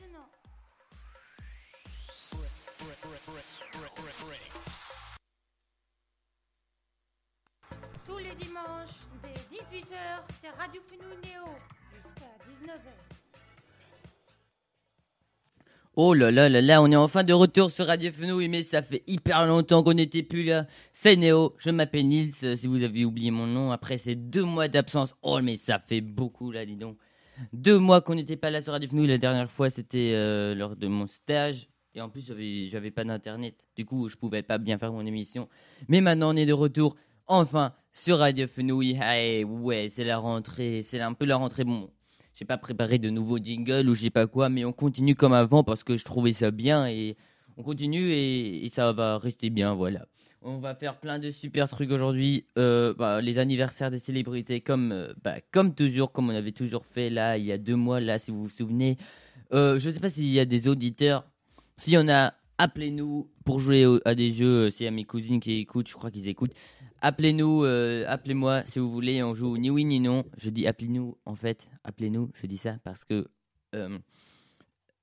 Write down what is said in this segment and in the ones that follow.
maintenant. Tous les dimanches, dès 18h, c'est Radio Fenouil Néo, jusqu'à 19h. Oh là là là là, on est enfin de retour sur Radio Fenouil, mais ça fait hyper longtemps qu'on n'était plus là. C'est Néo, je m'appelle Nils, si vous avez oublié mon nom, après ces deux mois d'absence. Oh mais ça fait beaucoup là, dis donc. Deux mois qu'on n'était pas là sur Radio Fenouil, la dernière fois c'était euh, lors de mon stage. Et en plus j'avais, pas d'internet, du coup je pouvais pas bien faire mon émission. Mais maintenant on est de retour, enfin, sur Radio Fenouil. Hey, ouais, c'est la rentrée, c'est un peu la rentrée. Bon, j'ai pas préparé de nouveaux jingles ou je sais pas quoi, mais on continue comme avant parce que je trouvais ça bien et on continue et ça va rester bien, voilà. On va faire plein de super trucs aujourd'hui. Euh, bah, les anniversaires des célébrités, comme, euh, bah, comme toujours, comme on avait toujours fait là, il y a deux mois, là, si vous vous souvenez. Euh, je sais pas s'il y a des auditeurs. S'il y en a, appelez-nous pour jouer à des jeux. y a mes cousines qui écoutent, je crois qu'ils écoutent. Appelez-nous, appelez-moi si vous voulez. On joue ni oui ni non. Je dis appelez-nous en fait. Appelez-nous. Je dis ça parce que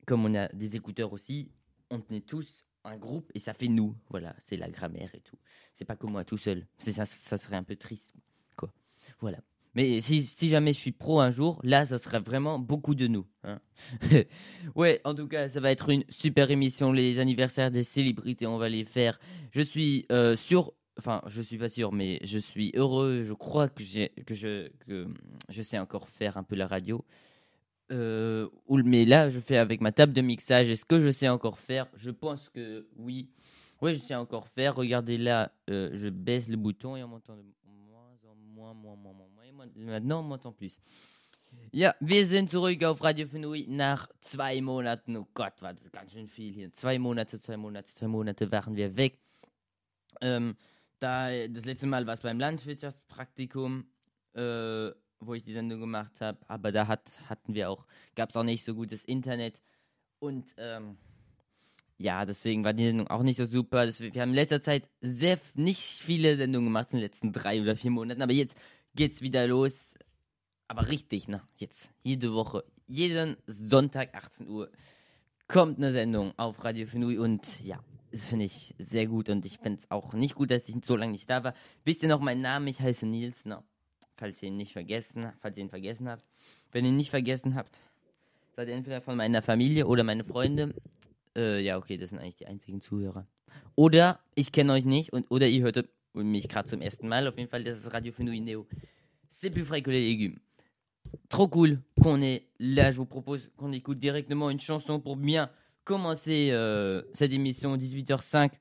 comme on a des écouteurs aussi, on est tous un groupe et ça fait nous. Voilà, c'est la grammaire et tout. C'est pas que moi tout seul. C'est ça, ça serait un peu triste, quoi. Voilà. Mais si, jamais je suis pro un jour, là, ça serait vraiment beaucoup de nous. hein. ouais, en tout cas, ça va être une super émission. Les anniversaires des célébrités, on va les faire. Je suis euh, sûr, enfin, je suis pas sûr, mais je suis heureux. Je crois que, que, je, que je sais encore faire un peu la radio. Euh, mais là, je fais avec ma table de mixage. Est-ce que je sais encore faire? Je pense que oui. Oui, je sais encore faire. Regardez là, euh, je baisse le bouton et on m'entend de moins en moins, moins, moins, moins, moins. Maintenant, on m'entend plus. Ja, wir sind zurück auf Radio Fenui nach zwei Monaten. Oh Gott, war das ganz schön viel hier. Zwei Monate, zwei Monate, zwei Monate waren wir weg. Ähm, da, das letzte Mal war es beim Landwirtschaftspraktikum, äh, wo ich die Sendung gemacht habe. Aber da hat, hatten wir auch, gab es auch nicht so gutes Internet. Und ähm, ja, deswegen war die Sendung auch nicht so super. Das, wir haben in letzter Zeit sehr nicht viele Sendungen gemacht in den letzten drei oder vier Monaten. Aber jetzt geht's wieder los. Aber richtig, ne? Jetzt, jede Woche, jeden Sonntag 18 Uhr kommt eine Sendung auf Radio Fenui und ja, das finde ich sehr gut und ich finde es auch nicht gut, dass ich so lange nicht da war. Wisst ihr noch meinen Namen? Ich heiße Nils, ne? Falls ihr ihn nicht vergessen, falls ihr ihn vergessen habt. Wenn ihr ihn nicht vergessen habt, seid ihr entweder von meiner Familie oder meine Freunde. Äh, ja, okay, das sind eigentlich die einzigen Zuhörer. Oder ich kenne euch nicht und oder ihr hört mich gerade zum ersten Mal. Auf jeden Fall, das ist Radio Fenouil Neo. C'est plus frais que les légumes. Trop cool qu'on est là. Je vous propose qu'on écoute directement une chanson pour bien commencer euh, cette émission 18h05.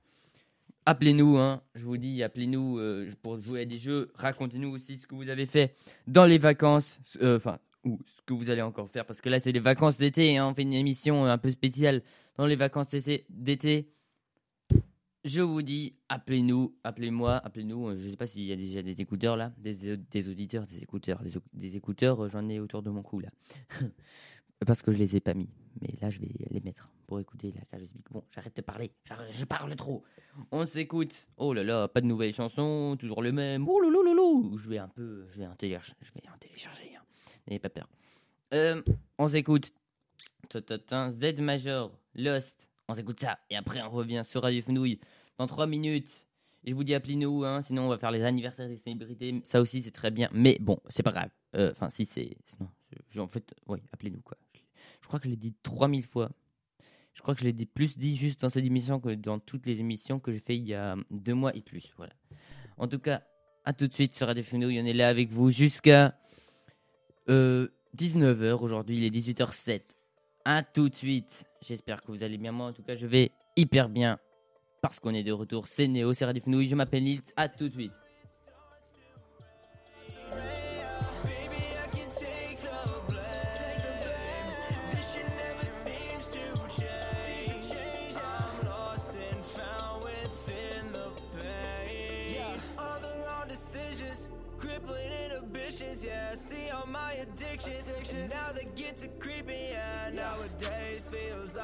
Appelez-nous, hein, je vous dis, appelez-nous euh, pour jouer à des jeux. Racontez-nous aussi ce que vous avez fait dans les vacances. euh, Enfin, ou ce que vous allez encore faire. Parce que là, c'est les vacances d'été. hein, on fait une émission un peu spéciale dans les vacances d'été-. Je vous dis, appelez-nous, appelez-moi, appelez-nous. euh, Je sais pas s'il y a déjà des écouteurs là, des, auditeurs, des écouteurs, des, des écouteurs. euh, J'en ai autour de mon cou là, parce que je les ai pas mis. Mais là, je vais les mettre pour écouter. Là j'explique. Bon, j'arrête de parler. Je parle trop. On s'écoute. Oh là là, pas de nouvelles chansons, toujours le même. Oh là. Je vais un peu, je vais en télécharger. Je vais en télécharger. hein. N'ayez pas peur. Euh, on s'écoute. Z Major, Lost. On s'écoute ça. Et après, on revient sur Radio Fenouil dans 3 minutes. Et je vous dis, appelez-nous, hein, sinon on va faire les anniversaires des célébrités. Ça aussi, c'est très bien. Mais bon, c'est pas grave. Euh, Enfin, si c'est. En fait, oui, appelez-nous, quoi. Je crois que je l'ai dit 3000 fois. Je crois que je l'ai dit plus dit juste dans cette émission que dans toutes les émissions que j'ai fait il y a deux mois et plus. Voilà. En tout cas, à tout de suite sur Radio Fenouil. On est là avec vous jusqu'à euh, 19h aujourd'hui. Il est 18h07. À tout de suite. J'espère que vous allez bien. Moi, en tout cas, je vais hyper bien. Parce qu'on est de retour. C'est Néo, c'est Radio. Je m'appelle Nils. À tout de suite.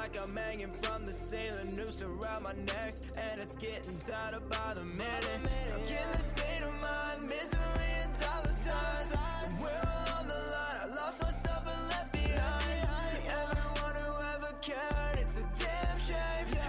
like I'm hanging from the ceiling, noose around my neck, and it's getting tighter by the minute. I'm in the state of mind, misery and dollar signs. We're all on the line, I lost myself and left behind. Everyone who ever cared, it's a damn shame.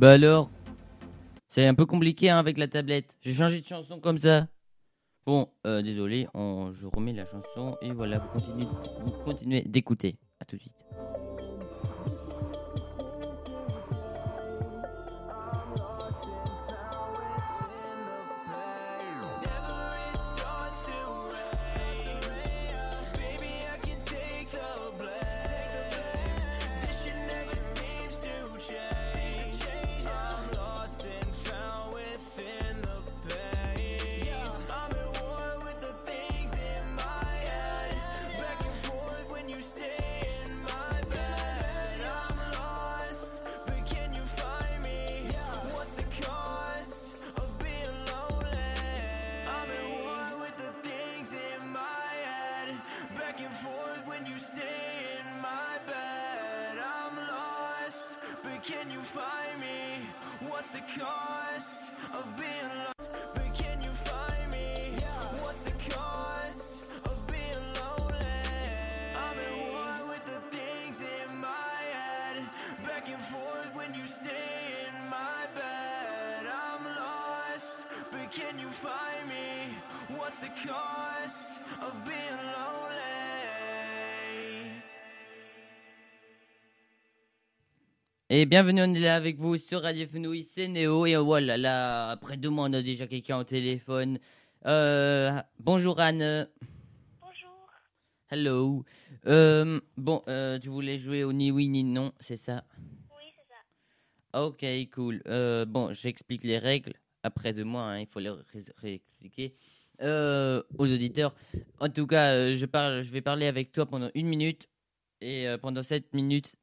Bah alors C'est un peu compliqué hein, avec la tablette. J'ai changé de chanson comme ça. Bon, euh, désolé, je remets la chanson et voilà, vous continuez, vous continuez d'écouter. À tout de suite. Find me? What's the cost of being lost? But can you find me? What's the cost of being lonely? I'm with the things in my head. Back and forth when you stay in my bed. I'm lost, but can you find me? What's the cost Et bienvenue, on est là avec vous sur Radio Fenouil, c'est Néo. Et voilà, là, après deux mois, on a déjà quelqu'un au téléphone. Euh, bonjour Anne. Bonjour. Hello. Euh, bon, euh, tu voulais jouer au ni oui ni non, c'est ça? Oui, c'est ça. Ok, cool. Bon, j'explique les règles. Après deux mois, hein, il faut les ré- réexpliquer aux auditeurs. En tout cas, je, parle, je vais parler avec toi pendant une minute. Et pendant cette minutes,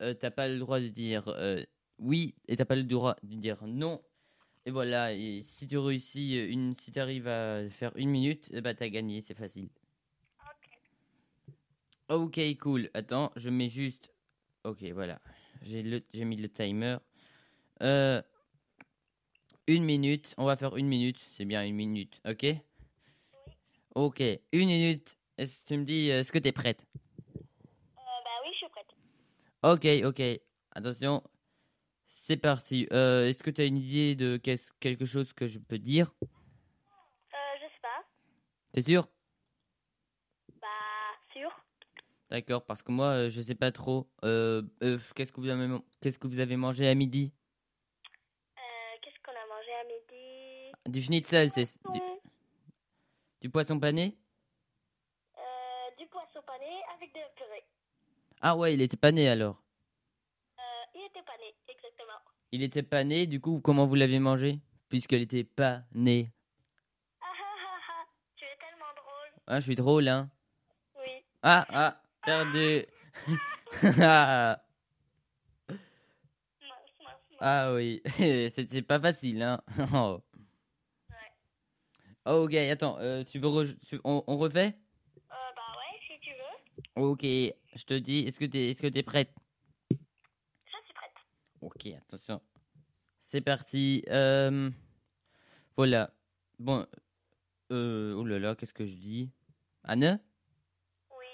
euh, t'as pas le droit de dire euh, oui et t'as pas le droit de dire non. Et voilà, si tu réussis, euh, une, si tu arrives à faire une minute, ben, t'as gagné, c'est facile. Ok. Cool. Attends, je mets juste. Ok, voilà. J'ai mis le timer. Une minute. On va faire une minute. C'est bien une minute. Ok? Ok, une minute. Est-ce que tu me dis, est-ce que t'es prête Euh, bah oui, je suis prête. Ok, ok. Attention. C'est parti. Euh, est-ce que tu as une idée de qu'est-ce- quelque chose que je peux dire? Euh, je sais pas. T'es sûr? Bah, sûr. D'accord, parce que moi, euh, je sais pas trop. Euh, euh, qu'est-ce que vous avez, qu'est-ce que vous avez mangé à midi? Euh, qu'est-ce qu'on a mangé à midi? Du schnitzel, c'est du, du poisson pané euh, Du poisson pané avec de la purée. Ah ouais, il était pané alors. Euh, il était pané, exactement. Il était pané, du coup, comment vous l'avez mangé Puisqu'elle était pas née? Ah ah ah ah, tu es tellement drôle. Ah, je suis drôle, hein Oui. Ah, ah, perdu Ah, ah oui, c'était pas facile, hein Oh. Ok, attends, euh, tu veux re- tu- on, on refait? Euh, bah ouais, si tu veux. Ok, je te dis, est-ce que t'es est-ce que t'es prête? Je suis prête. Ok, attention. C'est parti. euh, voilà. Bon. Euh, oh là là, qu'est-ce que je dis? Anne? Oui.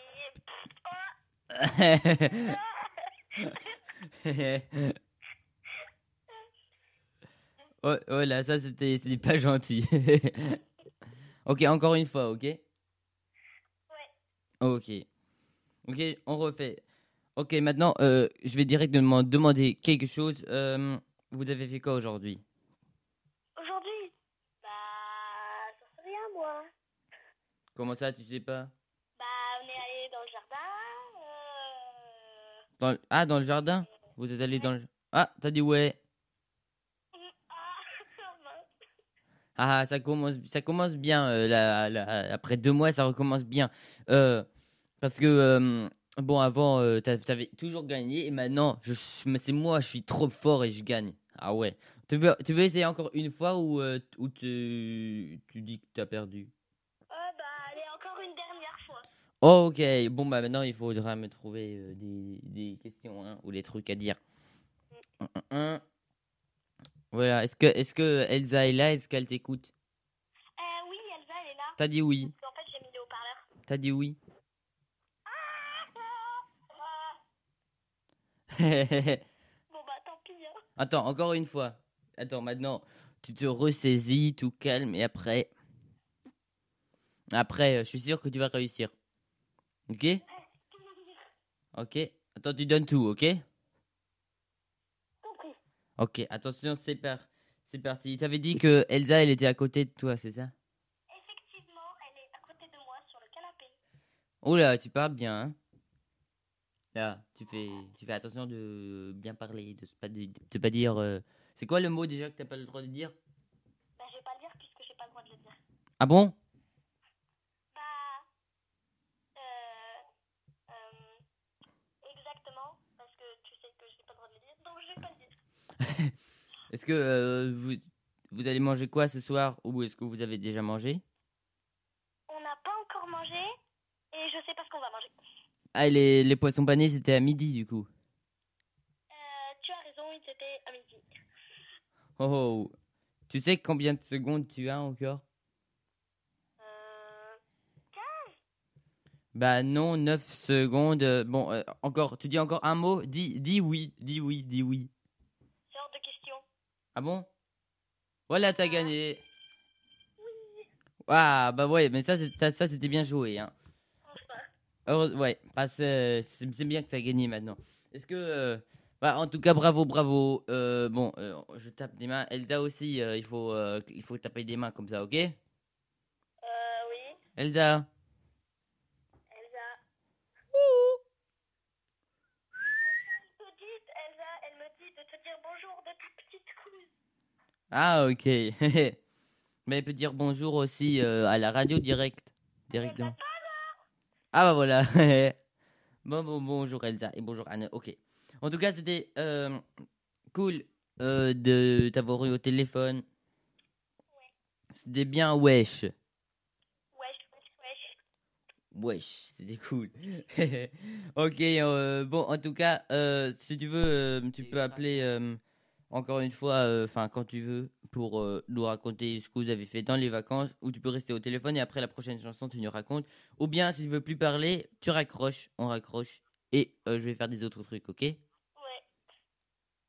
Oh, oh, là, ça c'était c'était pas gentil. ok, encore une fois, ok? Ouais. Ok. Ok, on refait. Ok, maintenant, euh, je vais directement demander quelque chose. Euh, vous avez fait quoi aujourd'hui? Aujourd'hui? Bah, ça sait rien, moi. Comment ça, tu sais pas? Bah, on est allé dans le jardin. Euh... Dans le- Ah, dans le jardin? Vous êtes allé dans le... Ah, t'as dit ouais. Ah. Ah, ça commence, ça commence bien. euh, là, là, après deux mois, ça recommence bien. Euh, parce que, euh, bon, avant, euh, t'a- t'avais toujours gagné. Et maintenant, je, je- c'est moi, je suis trop fort et je gagne. Ah ouais. Tu veux, tu veux essayer encore une fois ou, euh, ou tu, tu dis que tu as perdu? Ah, bah, allez, encore une dernière fois. Oh, ok. Bon, bah maintenant, il faudra me trouver euh, des, des questions hein, ou des trucs à dire. Un, un, un. Voilà. Est-ce que, est-ce que Elsa est là? Est-ce qu'elle t'écoute? Euh, oui, Elsa, elle est là. T'as dit oui. Qu'en fait, j'ai mis le haut-parleur. T'as dit oui? bon, bah, tant pis. Hein. Attends, encore une fois. Attends, maintenant, tu te ressaisis, tout calme, et après? Après, euh, je suis sûr que tu vas réussir. Ok? Ok. Attends, tu donnes tout, ok? Compris. Ok, attention, c'est par... c'est parti. Tu avais dit que Elsa, elle était à côté de toi, c'est ça? Effectivement, elle est à côté de moi sur le canapé. Oula, tu parles bien, hein Là, tu fais, tu fais attention de bien parler, de pas, de, de pas dire... euh, C'est quoi le mot déjà que t'as pas le droit de dire? Bah, je vais pas le dire puisque j'ai pas le droit de le dire. Ah bon? Bah. Euh. euh, exactement, parce que tu sais que j'ai pas le droit de le dire, donc je vais pas le dire. Est-ce que euh, vous, vous allez manger quoi ce soir ou est-ce que vous avez déjà mangé? On n'a pas encore mangé et je sais pas ce qu'on va manger. Ah, les, les poissons panés, c'était à midi du coup. Euh, tu as raison, il était à midi. Oh, oh. Tu sais combien de secondes tu as encore? Euh. Bah non, 9 secondes. Bon, euh, encore, tu dis encore un mot? Dis, dis oui, dis oui, dis oui. C'est hors de question. Ah bon? Voilà, t'as gagné. Ah, bah ouais, mais ça, ça, c'était bien joué. Hein. Heureuse- ouais, bah, c'est bien que t'as gagné maintenant. Est-ce que. euh, bah, en tout cas, bravo, bravo. Euh, bon, euh, je tape des mains. Elsa aussi, euh, il, faut, euh, il faut taper des mains comme ça, ok? Euh, oui. Elsa Elsa. Elle me dit, Elsa, elle me dit de te dire bonjour de ta petite cousine. Ah, ok. Mais elle peut dire bonjour aussi euh, à la radio direct. Directement. Ah, bah voilà. bon, bon, bonjour Elsa et bonjour Anne. Ok. En tout cas, c'était euh, cool euh, de t'avoir eu au téléphone. C'était bien wesh. Wesh, wesh, wesh. Wesh, c'était cool. ok, euh, bon, en tout cas, euh, si tu veux, euh, tu peux appeler euh, encore une fois, euh, enfin, quand tu veux, pour euh, nous raconter ce que vous avez fait dans les vacances, ou tu peux rester au téléphone et après la prochaine chanson, tu nous racontes. Ou bien, si tu veux plus parler, tu raccroches, on raccroche, et euh, je vais faire des autres trucs, ok? Ouais.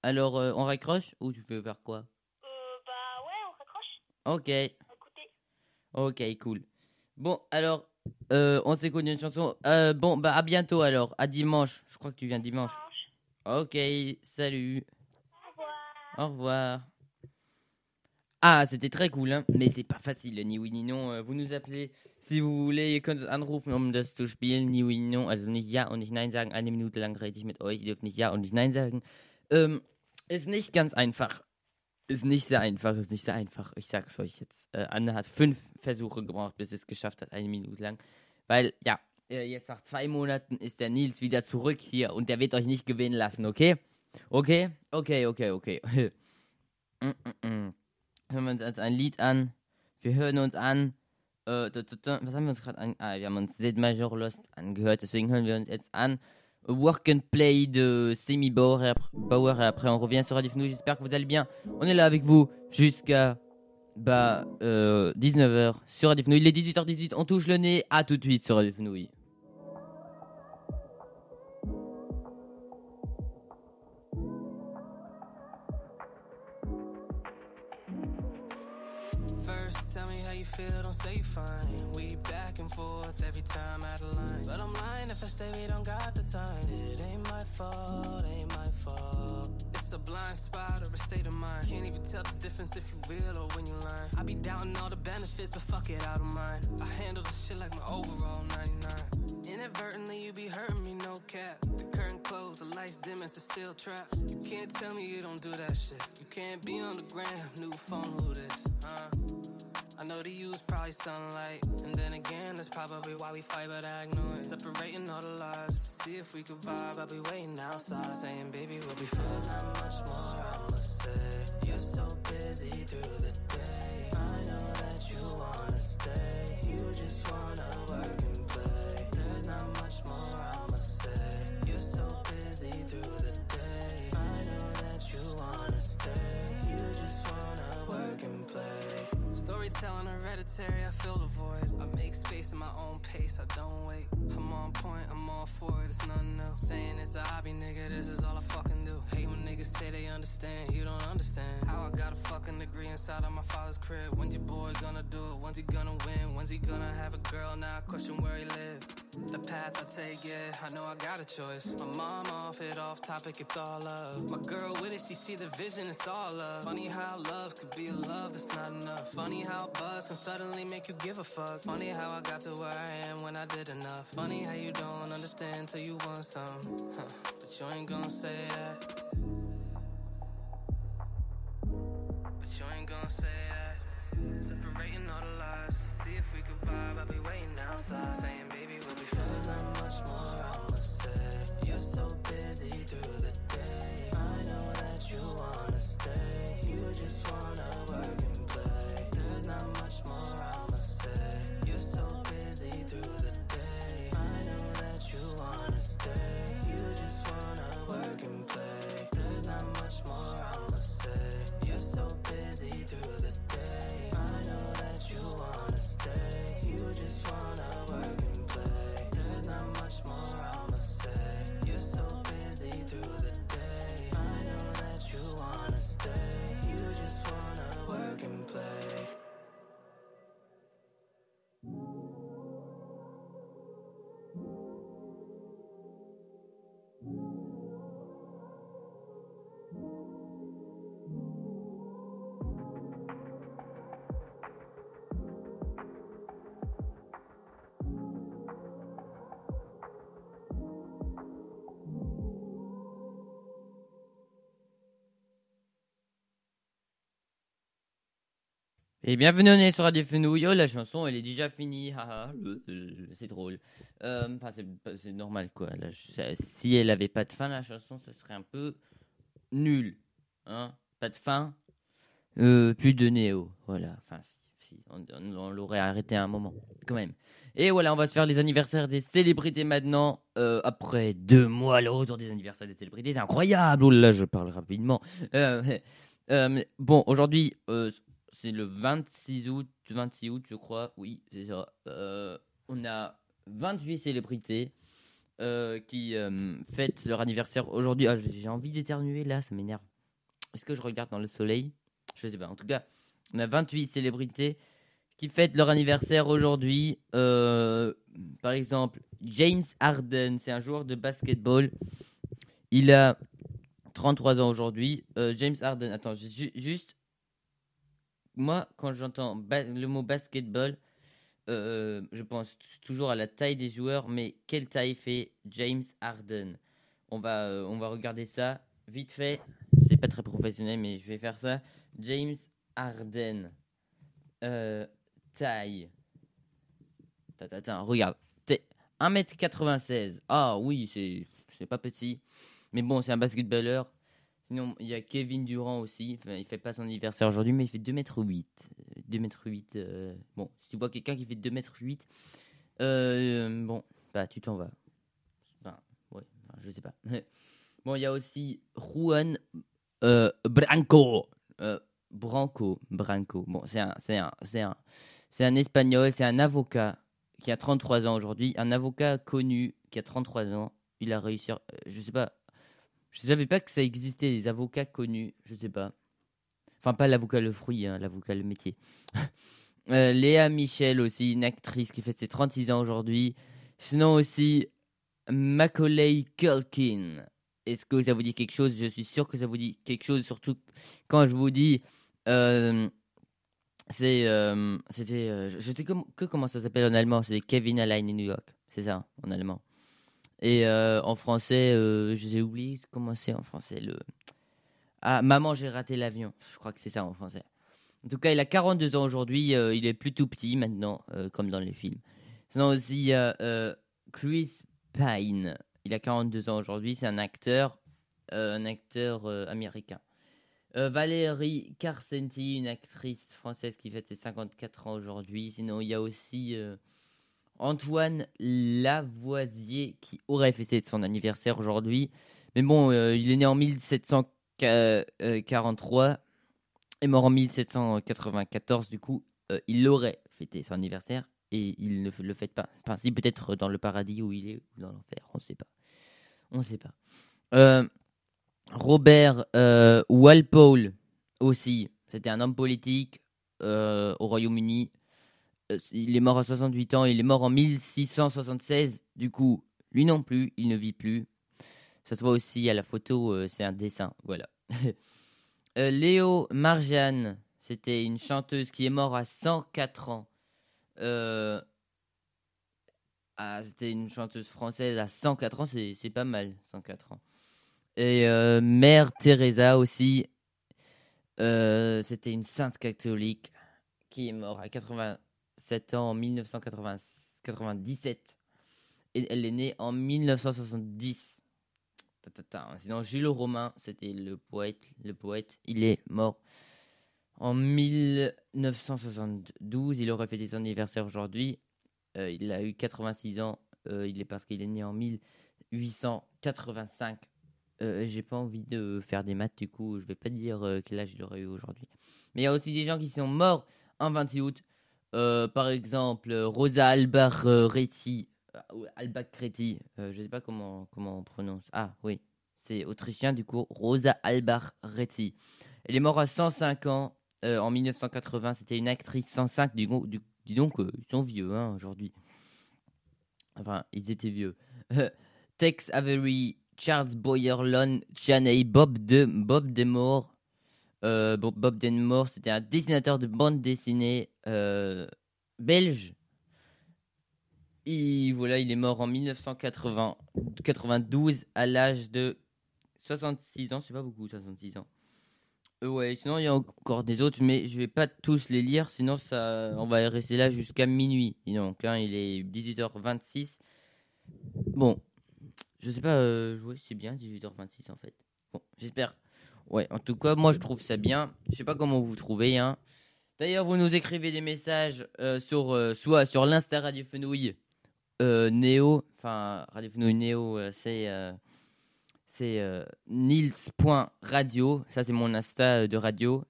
Alors, on raccroche, ou tu peux faire quoi? Euh, bah ouais, on raccroche. Ok. Écoutez. Ok, cool. Bon, alors, euh, on s'écoute une chanson. Euh, bon, bah à bientôt alors, à dimanche. Je crois que tu viens dimanche. Dimanche. Ok, salut, Au revoir. Ah, c'était très cool, hein, mais c'est pas facile, ni oui ni non. Euh, Vous nous appelez, si vous voulez, ihr könnt uns anrufen, um das zu spielen, ni oui ni non. Also nicht ja und nicht nein sagen, eine Minute lang rede ich mit euch, ihr dürft nicht ja und nicht nein sagen. Ähm, ist nicht ganz einfach. Ist nicht sehr einfach, ist nicht sehr einfach. Ich sag's euch jetzt. Äh, Anne hat fünf Versuche gebraucht, bis es geschafft hat, eine Minute lang. Weil, ja, äh, jetzt nach zwei Monaten ist der Nils wieder zurück hier und der wird euch nicht gewinnen lassen, okay? Okay? Okay, okay, okay. Mm, mm, mm. Hören wir uns jetzt ein Lied an. Wir hören uns an. Äh, was haben wir uns gerade an? Ah, Major Lost angehört, deswegen hören wir uns. Work and Play de Semi Bauer et après, on revient sur Radio. J'espère que vous allez bien. On est là avec vous jusqu'à bah, euh, 19h sur Radio. Il est 18h18, on touche le nez. À tout de suite sur Radio. Feel, don't say fine. We back and forth every time out of line. But I'm lying if I say we don't got the time. It ain't my fault, ain't my fault. It's a blind spot or a state of mind. Can't even tell the difference if you real or when you lying. I be doubting all the benefits, but fuck it, I don't mind. I handle this shit like my overall 99. Inadvertently, you be hurting me, no cap. The curtain closed, the lights dim, it's a still trap. You can't tell me you don't do that shit. You can't be on the gram, new phone, who this, huh? I know to use probably sunlight. And then again, that's probably why we fight, but I ignore it. Separating all the lies. See if we could vibe. I'll be waiting outside, saying, baby, we'll be fine. There's not much more I'ma say. You're so busy through the day. I know that you wanna stay. You just wanna work and play. There's not much more I'ma say. Hereditary, I fill the void. I make space in my own pace, I don't wait. I'm on point, I'm all for it, it's nothing else. Saying it's a hobby, nigga, this is all I fucking do. Hate when niggas say they understand, you don't understand. How I got a fucking degree inside of my father's crib. When's your boy gonna do it? When's he gonna win? When's he gonna have a girl? Now I question where he live. The path I take, yeah, I know I got a choice. My mom off it, off topic, it's all love. My girl with it, she see the vision, it's all love. Funny how love could be a love that's not enough. Funny how buzz can suddenly make you give a fuck. Funny how I got to where I am when I did enough. Funny how you don't understand till you want some. Huh. But you ain't gonna say that. But you ain't gonna say that. Separating all the lies. See if we could vibe. I'll be waiting outside. Saying, There's not much more I'ma say. You're so busy through the day. I know that you wanna Et bienvenue on est sur Radio Fenouille. Oh, la chanson, elle est déjà finie. c'est drôle. Euh, Enfin, c'est normal, quoi. Si elle avait pas de fin, la chanson, ça serait un peu nul. Hein pas de fin, euh, plus de néo. Voilà. Enfin, si, si, on, l'aurait arrêté à un moment, quand même. Et voilà, on va se faire les anniversaires des célébrités maintenant. euh, après deux mois, le retour des anniversaires des célébrités, c'est incroyable. Oh là, je parle rapidement. Bon, aujourd'hui, c'est le 26 août, 26 août, je crois. Oui, c'est ça. Euh, on a 28 célébrités euh, qui euh, fêtent leur anniversaire aujourd'hui. Ah, j'ai envie d'éternuer là, ça m'énerve. Est-ce que je regarde dans le soleil? Je sais pas. En tout cas, on a 28 célébrités qui fêtent leur anniversaire aujourd'hui. Par exemple, James Harden, c'est un joueur de basketball. Il a 33 ans aujourd'hui. James Harden, attends, ju- ju- juste. Moi, quand j'entends le mot basketball, euh, je pense toujours à la taille des joueurs, mais quelle taille fait James Harden? On va, euh, on va regarder ça vite fait. C'est pas très professionnel, mais je vais faire ça. James Harden. Euh, taille. Regarde. T'es 1m96. Ah oui, c'est pas petit. Mais bon, c'est un basketballeur. Sinon, il y a Kevin Durant aussi. Enfin, il fait pas son anniversaire aujourd'hui, mais il fait 2m8. 2m8. euh, Bon, si tu vois quelqu'un qui fait 2m8, euh, bon, bah tu t'en vas. Enfin, ouais, je sais pas. bon, il y a aussi Juan euh, Branco. Branco, Branco. Bon, c'est un, c'est un, c'est un, c'est un espagnol, c'est un avocat qui a 33 ans aujourd'hui, un avocat connu qui a 33 ans. Il a réussi, je sais pas, je savais pas que ça existait des avocats connus, je sais pas. Enfin, pas l'avocat le fruit, hein, l'avocat le métier. Euh, Léa Michel aussi, une actrice qui fait ses 36 ans aujourd'hui. Sinon aussi, Macaulay Culkin. Est-ce que ça vous dit quelque chose? Je suis sûr que ça vous dit quelque chose, surtout quand je vous dis... euh, c'est... euh, C'était... euh, je sais que comment ça s'appelle en allemand? C'est Kevin Allein in New York. C'est ça, en allemand. Et euh, en français, euh, je j'ai oublié comment c'est en français. Le... Ah, Maman, j'ai raté l'avion. Je crois que c'est ça en français. En tout cas, il a 42 ans aujourd'hui. euh, il est plus tout petit maintenant, euh, comme dans les films. Sinon aussi, Chris Pine. Il a 42 ans aujourd'hui. C'est un acteur, un acteur américain. Valérie Carcenti, une actrice française qui fête ses 54 ans aujourd'hui. Sinon, il y a aussi Antoine Lavoisier qui aurait fêté son anniversaire aujourd'hui. Mais bon, euh, il est né en 1743 et mort en 1794. Du coup, euh, il aurait fêté son anniversaire et il ne le fête pas. Enfin, si, peut-être dans le paradis où il est ou dans l'enfer, on ne sait pas. On ne sait pas. Euh, Robert euh, Walpole aussi, c'était un homme politique euh, au Royaume-Uni. Euh, il est mort à 68 ans, il est mort en 1676. Du coup, lui non plus, il ne vit plus. Ça se voit aussi à la photo, euh, c'est un dessin, voilà. Euh, Léo Marjane, c'était une chanteuse qui est morte à 104 ans. Ah, c'était une chanteuse française à 104 ans, c'est pas mal, 104 ans. Et Mère Teresa aussi, c'était une sainte catholique qui est morte à 87 ans en 1997. Et elle est née en 1970. Ta, ta, ta. Sinon, Jules Romain, c'était le poète. Le poète, il est mort en 1972. Il aurait fêté son anniversaire aujourd'hui. Euh, il a eu 86 ans. Euh, il est parce qu'il est né en 1885. Euh, J'ai pas envie de faire des maths, du coup, je vais pas dire euh, quel âge il aurait eu aujourd'hui. Mais il y a aussi des gens qui sont morts en 28 août. Euh, par exemple, Rosa Albarretti. euh, Albacretti. Euh, je sais pas comment, comment on prononce. Ah, oui. C'est autrichien, du coup, Rosa Albarretti. Elle est morte à 105 ans en 1980. C'était une actrice 105. Du, coup- du- dis donc, ils sont vieux hein, aujourd'hui. Enfin, ils étaient vieux. Tex Avery, Charles Boyer-Lon, Chaney, Bob, de, Bob Demore. Euh, Bob, Denmore, c'était un dessinateur de bande dessinée euh, belge. Et voilà, il est mort en 1992 à l'âge de 66 ans. C'est pas beaucoup, 66 ans. Euh, ouais, sinon il y a encore des autres, mais je vais pas tous les lire, sinon ça, on va rester là jusqu'à minuit. Donc, hein, il est 18h26. Bon, je sais pas, ouais, c'est bien 18h26 en fait. Bon, j'espère. Ouais, en tout cas, moi je trouve ça bien. Je sais pas comment vous trouvez, hein. D'ailleurs, vous nous écrivez des messages euh, sur euh, soit sur l'Insta Radio Fenouille euh, Néo, enfin Radio Fenouille Néo, euh, c'est c'est nils.radio. Ça, c'est mon Insta de radio.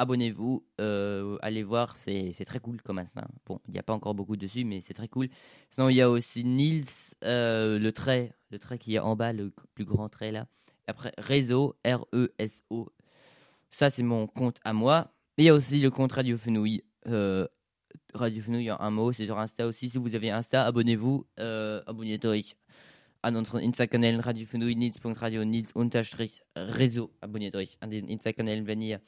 Abonnez-vous, allez voir, c'est très cool comme Insta. Bon, il n'y a pas encore beaucoup dessus, mais c'est très cool. Sinon, il y a aussi Nils, le trait, le trait qui est en bas, le plus grand trait là. Après, réseau, R-E-S-O. Ça, c'est mon compte à moi. Il y a aussi le compte Radio Fenouille. Euh, Radio Fenouille en un mot, c'est sur Insta aussi. Si vous avez Insta, abonnez-vous. Euh, abonnez-vous an unseren Insta-Kanälen Radio Fenouille, Nils.radio, Nils unterstrich Réseau. Abonniert euch an den Insta-Kanälen, wenn ihr,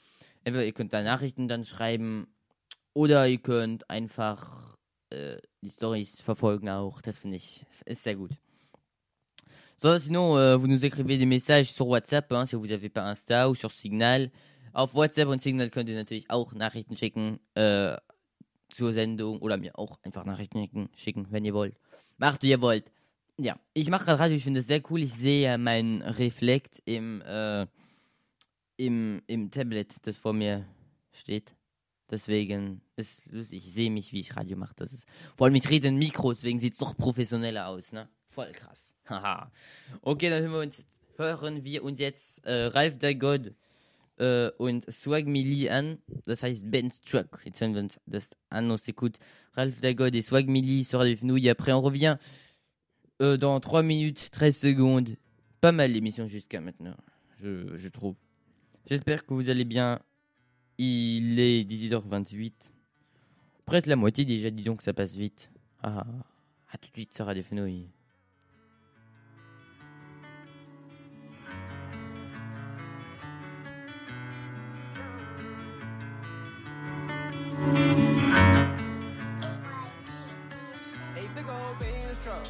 entweder ihr könnt Nachrichten dann schreiben oder ihr könnt einfach äh, die Stories verfolgen auch. Das finde ich, ist sehr gut. So, sinon, euh, vous nous écrivez des messages sur WhatsApp, hein, si vous n'avez pas Insta ou sur Signal. Auf WhatsApp und Signal könnt ihr natürlich auch Nachrichten schicken äh, zur Sendung oder mir auch einfach Nachrichten schicken, wenn ihr wollt. Macht, wie ihr wollt. Ja, ich mache gerade Radio, ich finde es sehr cool. Ich sehe äh, mein Reflekt im, äh, im, im Tablet, das vor mir steht. Deswegen ist lustig. Ich sehe mich, wie ich Radio mache. Das vor allem, ich rede in Mikro, deswegen sieht es noch professioneller aus, ne? Voll krass. Haha. okay, dann hören wir uns hören wir uns jetzt äh, Ralf der God äh, und Swag an. Das heißt Ben's Truck. Jetzt hören wir uns das an. On s'écoute Ralph Dagod et Swag Millie sur les Fenouilles. Après, on revient euh, dans 3 minutes 13 secondes. Pas mal l'émission jusqu'à maintenant, je, je trouve. J'espère que vous allez bien. Il est 18h28. Presque la moitié déjà, dis donc, ça passe vite. Ah, à tout de suite sur Radio Fenouil. A big old Benz truck.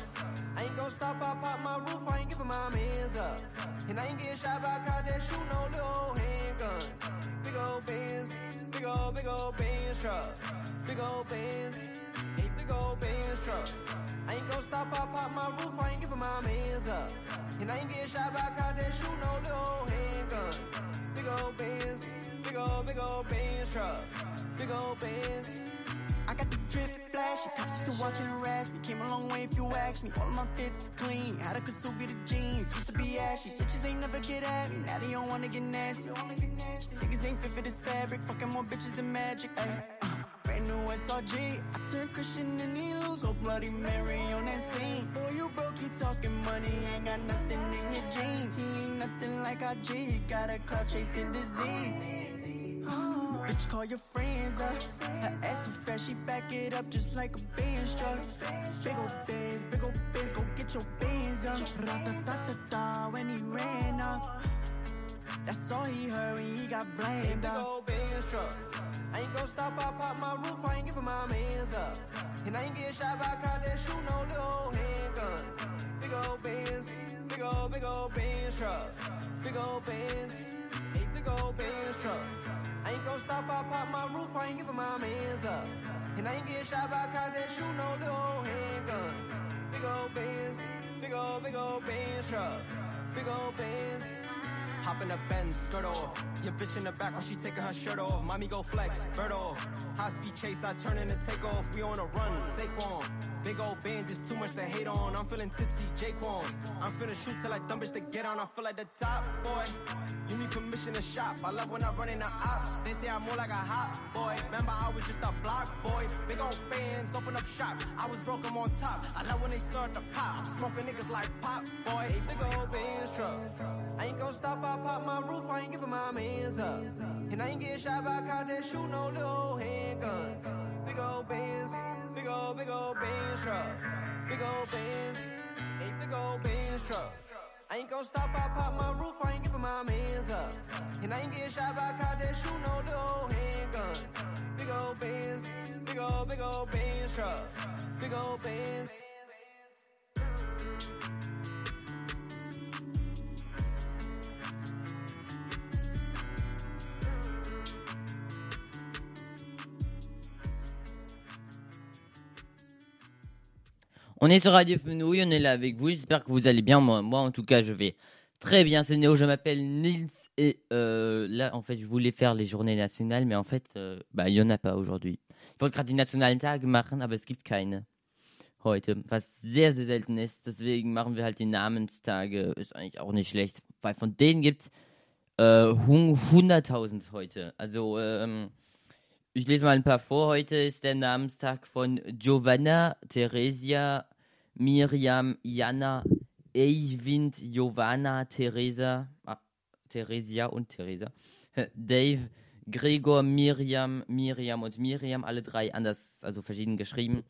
I ain't gon' stop, I pop my roof, I ain't giving my mans up. And I ain't getting shot by cops that shoot no little handguns. Big old Benz, big old, big old Benz truck. Big old Benz, a big old Benz truck. I ain't gon' stop, I pop my roof, I ain't giving my mans up. And I ain't getting shot by cops that shoot no little handguns. Big old Benz, big old, big old Benz truck. Big old Benz. I got the drip flash, cops used to watch and harass me. Came a long way if you ask me. All of my fits clean, had a Kasubi the jeans. Used to be ashy, bitches ain't never get at me. Now they don't wanna get nasty. Niggas ain't fit for this fabric, fucking more bitches than magic. Ay, brand new SRG, I turned Christian and he lose. Go oh, Bloody Mary on that scene. Boy, you broke, you talking money, ain't got nothing in your jeans. He ain't nothing like he got a cloud chasing disease. Bitch, call your friends uh? up. Her ass so fresh, she back it up just like a Benz truck. Uh. Big ol' Benz, big ol' Benz, go get your Benz up. Uh. Ra-ta-ta-ta-ta when he ran up. That's all he heard when he got blamed up. Big ol' Benz truck. I ain't gon' stop, I pop my roof, I ain't giving my mans up. And I ain't getting shot by cops that shoot no little handguns. Big ol' Benz, big ol', big ol' Benz truck. Big ol' Benz, a big ol' Benz truck. I ain't gon' stop, I pop my roof, I ain't giving my mans up. And I ain't getting shot by cops that shoot no little handguns. Big old Benz, big old, big old Benz truck. Big old Benz. Hop in the Benz, skirt off. Your bitch in the back while she taking her shirt off. Mommy go flex, bird off. High speed chase, I turn in and take off. We on a run, Saquon. Big old band, just too much to hate on. I'm feeling tipsy, Jaquan. I'm finna shoot till I dumb bitch to get on. I feel like the top boy. You need permission to shop. I love when I run in the ops. I'm more like a hot boy. Remember, I was just a block boy. Big old bands, open up shop. I was broke, I'm on top. I love when they start to pop. Smoking niggas like pop boy. Big old bands truck. I ain't gon' stop, I pop my roof, I ain't giving my mans up. And I ain't getting shot by cops that shoot no little handguns. Big old bands, big old, big old bands truck. Big old bands, a big old bands truck. I ain't gon' stop, I pop my roof, I ain't giving my mans up. And I ain't getting shot by cops that shoot no little handguns. Big old bands, big old, big old bands truck. Big old bands. On est sur Radio Fenouil, on est là avec vous. J'espère que vous allez bien. Moi, moi, en tout cas, je vais très bien. C'est Néo, je m'appelle Nils. Et euh, là, en fait, je voulais faire les journées nationales, mais en fait, euh, bah, il n'y en a pas aujourd'hui. Ich wollte gerade machen, aber es gibt keine heute, was sehr, sehr selten ist. Deswegen machen wir halt die Namenstage. Ist eigentlich auch nicht schlecht, weil von denen gibt es äh, hun- 100.000 heute. Also, ähm, ich lese mal ein paar vor. Heute ist der Namenstag von Giovanna, Theresia, Miriam, Jana, Eivind, Giovanna, Theresa, ah, Theresia und Theresa, Dave, Gregor, Miriam, Miriam und Miriam, alle drei anders, also verschieden geschrieben.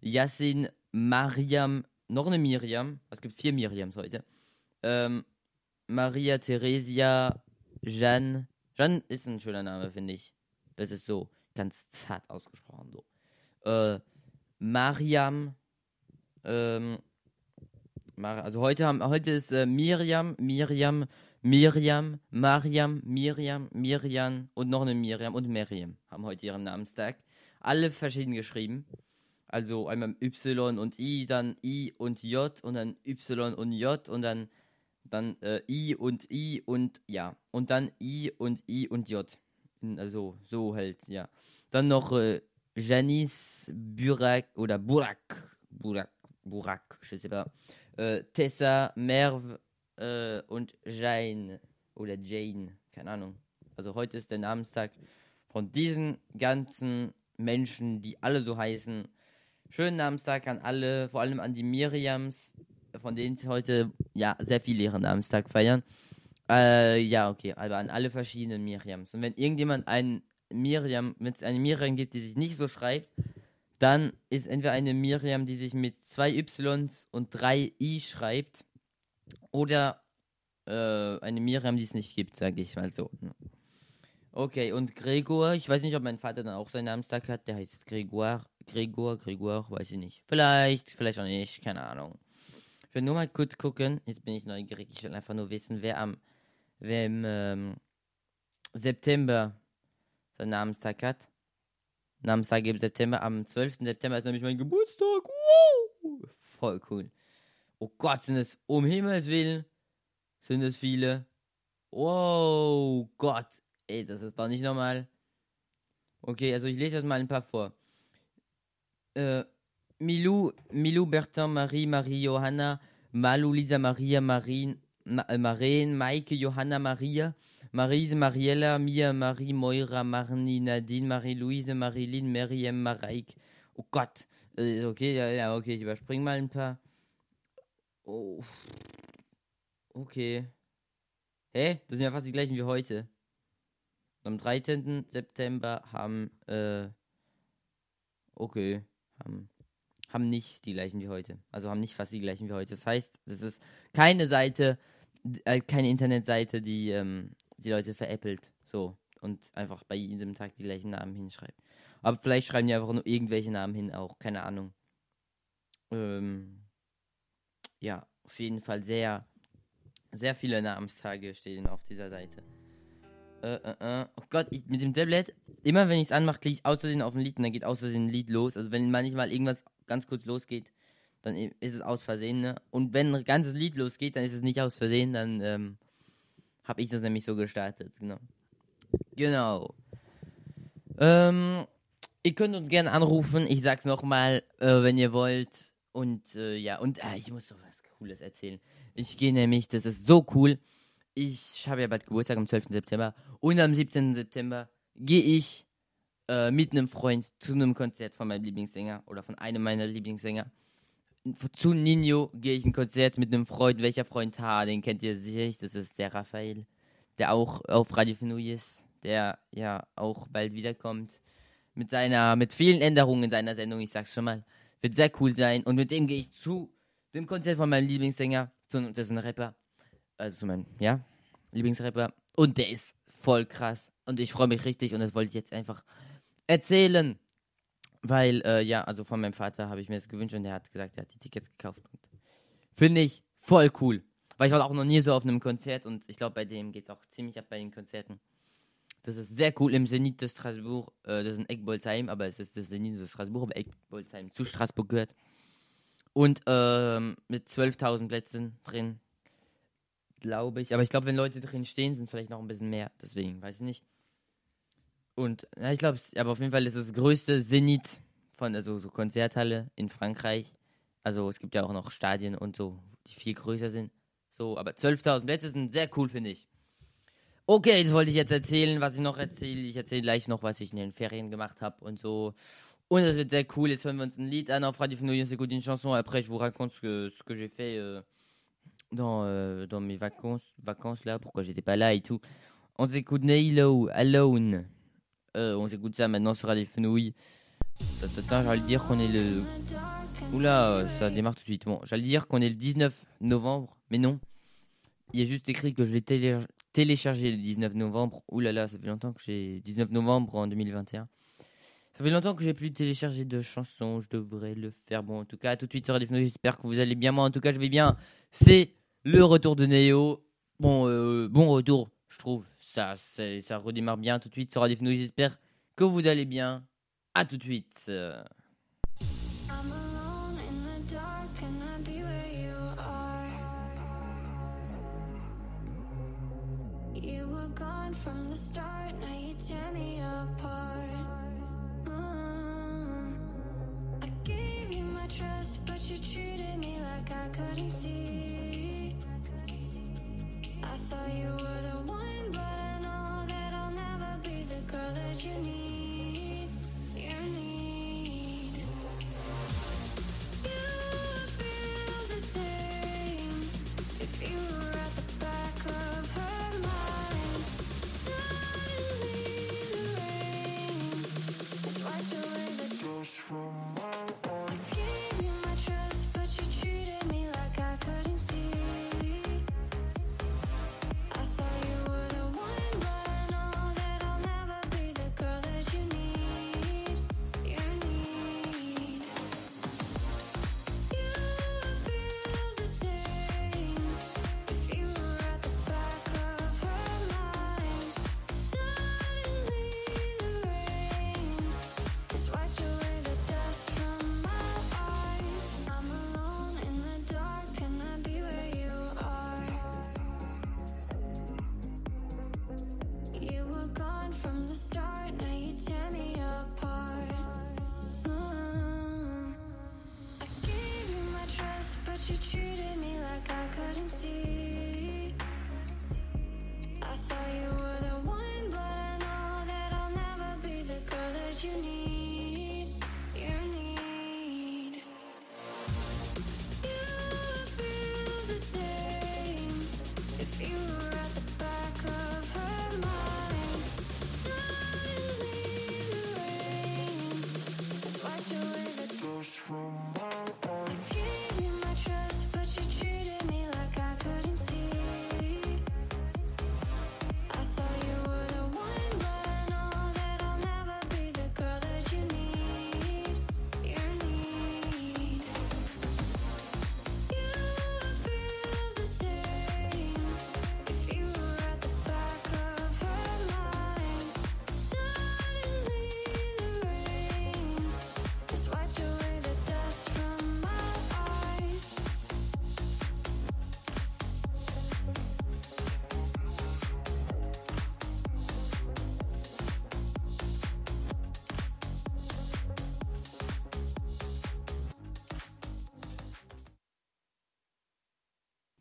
Yassin, Mariam, noch eine Miriam, es gibt vier Miriams heute. Ähm, Maria, Theresia, Jeanne. Jeanne ist ein schöner Name, finde ich. Das ist so ganz zart ausgesprochen. So. Äh, Mariam. Ähm, also heute haben heute ist äh, Miriam, Miriam, Miriam, Mariam, Miriam, Miriam und noch eine Miriam und Miriam haben heute ihren Namenstag. Alle verschieden geschrieben. Also einmal Y und I, dann I und J und dann Y und J und dann dann äh, I und I und ja und dann I und I und J. Also so halt, ja. Dann noch äh, Janice Burak oder Burak, Burak, Burak, je sais pas. Äh, Tessa, Merv äh, und Jane oder Jane, keine Ahnung. Also heute ist der Namenstag von diesen ganzen Menschen, die alle so heißen. Schönen Namenstag an alle, vor allem an die Miriams, von denen sie heute ja sehr viele ihren Namenstag feiern. Äh, ja, okay, aber an alle verschiedenen Miriams. Und wenn irgendjemand einen Miriam, wenn es eine Miriam gibt, die sich nicht so schreibt, dann ist entweder eine Miriam, die sich mit zwei Ys und drei I schreibt, oder äh, eine Miriam, die es nicht gibt, sage ich mal so. Okay, und Gregor, ich weiß nicht, ob mein Vater dann auch seinen Namenstag hat, der heißt Gregor, Gregor, Gregor, weiß ich nicht. Vielleicht, vielleicht auch nicht, keine Ahnung. Ich will nur mal kurz gucken, jetzt bin ich neugierig, ich will einfach nur wissen, wer am, wer im ähm, September seinen Namenstag hat. Namenstag im September, am 12. September ist nämlich mein Geburtstag. Wow! Voll cool. Oh Gott, sind es, um Himmels Willen, sind es viele. Wow, Gott. Ey, das ist doch nicht normal. Okay, also ich lese jetzt mal ein paar vor. Äh, Milou, Milou, Bertin, Marie, Marie, Johanna, Malu, Lisa, Maria, Marien, Ma äh, Maren, Maike, Johanna, Maria, Marise, Mariella, Mia, Marie, Moira, Marni, Nadine, Marie-Louise, Marilyn, Miriam, Mareik. Oh Gott. Äh, okay, ja, ja, okay, ich überspringe mal ein paar. Oh. Okay. Hä? Das sind ja fast die gleichen wie heute. Am 13. September haben, äh, okay, haben, haben nicht die gleichen wie heute. Also haben nicht fast die gleichen wie heute. Das heißt, das ist keine Seite, äh, keine Internetseite, die ähm, die Leute veräppelt. So. Und einfach bei jedem Tag die gleichen Namen hinschreibt. Aber vielleicht schreiben die einfach nur irgendwelche Namen hin, auch. Keine Ahnung. Ähm, ja, auf jeden Fall sehr, sehr viele Namenstage stehen auf dieser Seite. Äh, äh, äh. Oh Gott, ich, mit dem Tablet, immer wenn ich es anmache, klicke ich Versehen auf ein Lied und dann geht Versehen ein Lied los. Also wenn manchmal irgendwas ganz kurz losgeht, dann ist es aus Versehen, ne? Und wenn ein ganzes Lied losgeht, dann ist es nicht aus Versehen, dann ähm, habe ich das nämlich so gestartet, genau. Genau. Ähm, ihr könnt uns gerne anrufen, ich sag's nochmal, äh, wenn ihr wollt. Und äh, ja, und ah, ich muss doch was Cooles erzählen. Ich gehe nämlich, das ist so cool. Ich habe ja bald Geburtstag am 12. September und am 17. September gehe ich äh, mit einem Freund zu einem Konzert von meinem Lieblingssänger oder von einem meiner Lieblingssänger. Zu Nino gehe ich ein Konzert mit einem Freund. Welcher Freund? Ha, den kennt ihr sicherlich. Das ist der Raphael, der auch auf Radio Fenouille ist, der ja auch bald wiederkommt. Mit seiner, mit vielen Änderungen in seiner Sendung, ich sag's schon mal. Wird sehr cool sein. Und mit dem gehe ich zu dem Konzert von meinem Lieblingssänger. Das ist ein Rapper. Also zu meinem, ja, Lieblingsrapper. Und der ist voll krass. Und ich freue mich richtig und das wollte ich jetzt einfach erzählen. Weil, äh, ja, also von meinem Vater habe ich mir das gewünscht und der hat gesagt, er hat die Tickets gekauft. Finde ich voll cool. Weil ich war auch noch nie so auf einem Konzert und ich glaube, bei dem geht es auch ziemlich ab bei den Konzerten. Das ist sehr cool im Zenit de Strasbourg. Äh, das ist in Eckbolzheim, aber es ist das Zenit de Strasbourg, aber Eckbolzheim zu Straßburg gehört. Und ähm, mit 12.000 Plätzen drin, glaube ich. Aber ich glaube, wenn Leute drin stehen, sind es vielleicht noch ein bisschen mehr. Deswegen, weiß ich nicht. Und ja, ich glaube, aber auf jeden Fall ist das größte Zenit von, also so Konzerthalle in Frankreich. Also es gibt ja auch noch Stadien und so, die viel größer sind. So, aber 12.000 Plätze sind sehr cool, finde ich. Okay, das wollte ich jetzt erzählen, was ich noch erzähle. Ich erzähle gleich noch, was ich in den Ferien gemacht habe und so. Und das wird sehr cool. Jetzt hören wir uns ein Lied an auf Radio. On s'écoute une chanson. Après, je vous raconte ce que, ce que j'ai fait euh, dans, euh, dans mes vacances, vacances là, pourquoi j'étais pas là et tout. On s'écoute Nailo, Alone. Euh, on s'écoute ça maintenant sur Radio Fenouille. Attends, attends, j'allais dire qu'on est le. Oula, euh, ça démarre tout de suite. Bon, j'allais dire qu'on est le 19 novembre, mais non. Il y a juste écrit que je l'ai télé- téléchargé le 19 novembre. Oulala, là là, ça fait longtemps que j'ai. 19 novembre en 2021. Ça fait longtemps que j'ai plus téléchargé de chansons. Je devrais le faire. Bon, en tout cas, tout de suite sur Radio Fenouille. J'espère que vous allez bien. Moi, en tout cas, je vais bien. C'est le retour de Neo. Bon, euh, bon retour, je trouve. Ça, ça redémarre bien tout de suite sur Radio. J'espère que vous allez bien. À tout de suite. Girl that you need.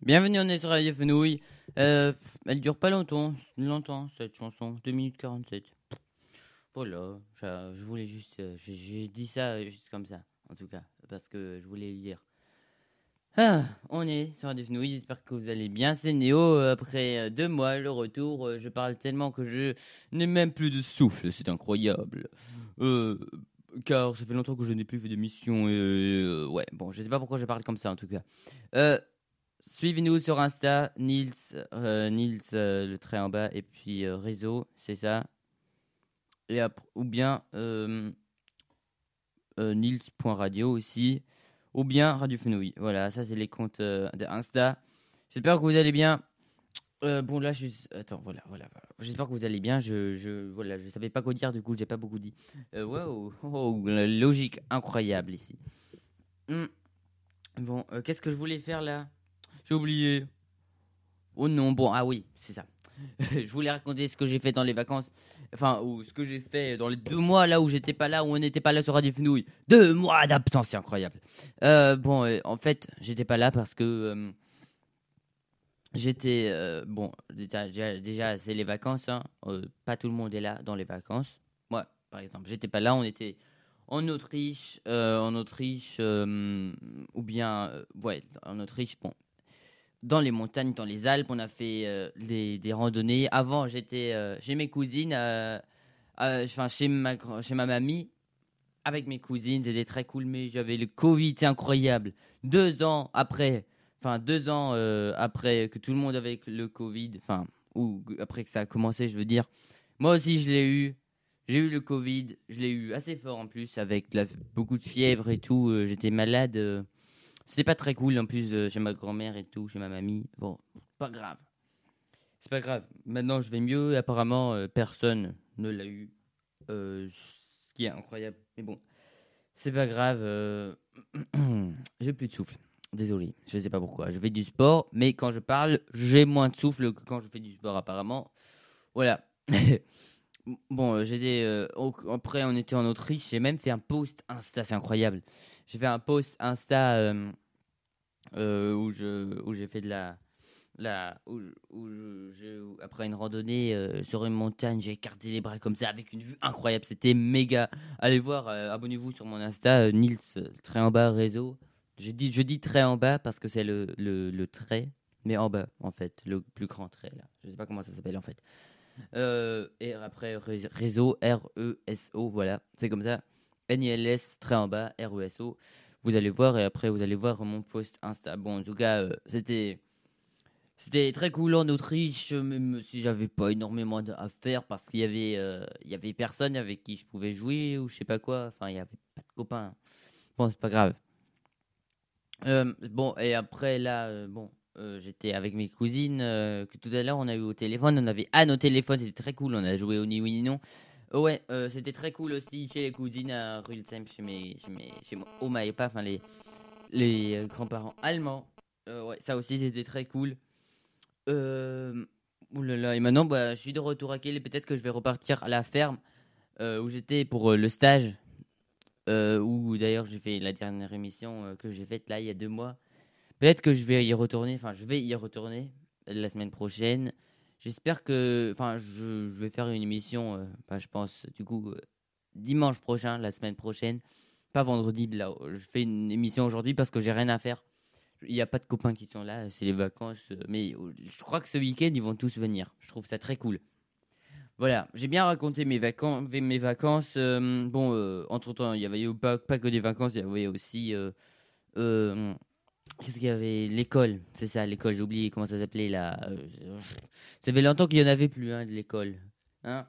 Bienvenue, sur Radio Fenouille. Euh, elle dure pas longtemps, longtemps cette chanson, 2 minutes 47. Voilà, je, voulais juste. euh, j'ai- dit ça euh, juste comme ça, en tout cas, parce que je voulais le dire. Ah, on est sur Radio Fenouille, j'espère que vous allez bien. C'est Néo, après deux mois, le retour. Je parle tellement que je n'ai même plus de souffle, c'est incroyable. Car ça fait longtemps que je n'ai plus fait d'émission. et, ouais, bon, je sais pas pourquoi je parle comme ça en tout cas. Suivez-nous sur Insta, Nils, euh, Nils euh, le trait en bas, et puis euh, réseau, c'est ça. Et ou bien Nils.radio aussi, ou bien Radio Fenouille. Voilà, ça c'est les comptes euh, de Insta. J'espère que vous allez bien. Bon là, je suis... Attends, voilà, voilà. voilà. J'espère que vous allez bien. Je, je, voilà, je savais pas quoi dire, du coup, j'ai pas beaucoup dit. Wow, oh, logique incroyable ici. Hmm. Bon, qu'est-ce que je voulais faire là? J'ai oublié. Oh non, bon, ah oui, c'est ça. je voulais raconter ce que j'ai fait dans les vacances. Enfin, ou ce que j'ai fait dans les deux mois là où j'étais pas là, où on n'était pas là sur Radio Fenouille. Deux mois d'absence, c'est incroyable. Euh, bon, euh, en fait, j'étais pas là parce que euh, j'étais. bon, déjà, déjà- c'est les vacances. hein. Pas tout le monde est là dans les vacances. Moi, par exemple, j'étais pas là, on était en Autriche, en Autriche, ou bien, ouais, en Autriche, bon, dans les montagnes, dans les Alpes, on a fait euh, des randonnées. Avant, j'étais euh, chez mes cousines, euh, enfin chez ma chez ma mamie, avec mes cousines, c'était très cool. Mais j'avais le Covid, c'est incroyable. Deux ans après, enfin deux ans après que tout le monde avait le Covid, enfin ou après que ça a commencé, je veux dire, moi aussi je l'ai eu. J'ai eu le Covid, je l'ai eu assez fort en plus, avec beaucoup de fièvre et tout. J'étais malade. C'était pas très cool en plus euh, chez ma grand-mère et tout, chez ma mamie. Bon, pas grave. C'est pas grave. Maintenant je vais mieux. Apparemment, euh, personne ne l'a eu. Euh, ce qui est incroyable. Mais bon, c'est pas grave. euh, J'ai plus de souffle. Désolé, je sais pas pourquoi. Je fais du sport, mais quand je parle, j'ai moins de souffle que quand je fais du sport apparemment. Voilà. Bon, j'étais. après, on était en Autriche. J'ai même fait un post Insta, c'est incroyable. J'ai fait un post Insta euh, euh, où j'ai fait de la. la où, après une randonnée euh, sur une montagne, j'ai écarté les bras comme ça avec une vue incroyable. C'était méga. Allez voir, abonnez-vous sur mon Insta, euh, Nils, très en bas réseau. Je dis, je dis très en bas parce que c'est le, le, trait, mais en bas en fait, le plus grand trait là. Je sais pas comment ça s'appelle en fait. Et après, ré- réseau, R-E-S-O, voilà, c'est comme ça. N-I-L-S, très en bas, R-E-S-O. Vous allez voir, et après, vous allez voir mon post Insta. Bon, en tout cas, euh, c'était. C'était très cool en Autriche, même si j'avais pas énormément à faire parce qu'il y avait, euh, y avait personne avec qui je pouvais jouer ou je sais pas quoi. Enfin, il y avait pas de copains. Bon, c'est pas grave. Euh, bon, et après là, bon, j'étais avec mes cousines que tout à l'heure on a eu au téléphone. On avait Anne au téléphone, c'était très cool. On a joué au ni oui ni non. Ouais, euh, c'était très cool aussi chez les cousines à Rulsheim, chez mes, chez mes, chez mon oma et pas, enfin les, les euh, grands-parents allemands. Euh, ouais, ça aussi c'était très cool. Euh, oulala, et maintenant bah, je suis de retour à Kiel et peut-être que je vais repartir à la ferme euh, où j'étais pour euh, le stage. Où d'ailleurs j'ai fait la dernière émission que j'ai faite là il y a deux mois. Peut-être que je vais y retourner, enfin je vais y retourner la semaine prochaine. J'espère que, enfin je, vais faire une émission, euh, je pense du coup euh, dimanche prochain, la semaine prochaine, pas vendredi. Là, je fais une émission aujourd'hui parce que j'ai rien à faire. Il n'y a pas de copains qui sont là, c'est les vacances. euh, Mais euh, je crois que ce week-end ils vont tous venir. Je trouve ça très cool. Voilà, j'ai bien raconté mes vacances. Bon, euh, entre temps, il y avait pas, pas que des vacances, il y avait aussi. Qu'est-ce qu'il y avait? L'école, c'est ça, l'école, j'ai oublié comment ça s'appelait là. euh, Ça fait longtemps qu'il n'y en avait plus hein, de l'école. Hein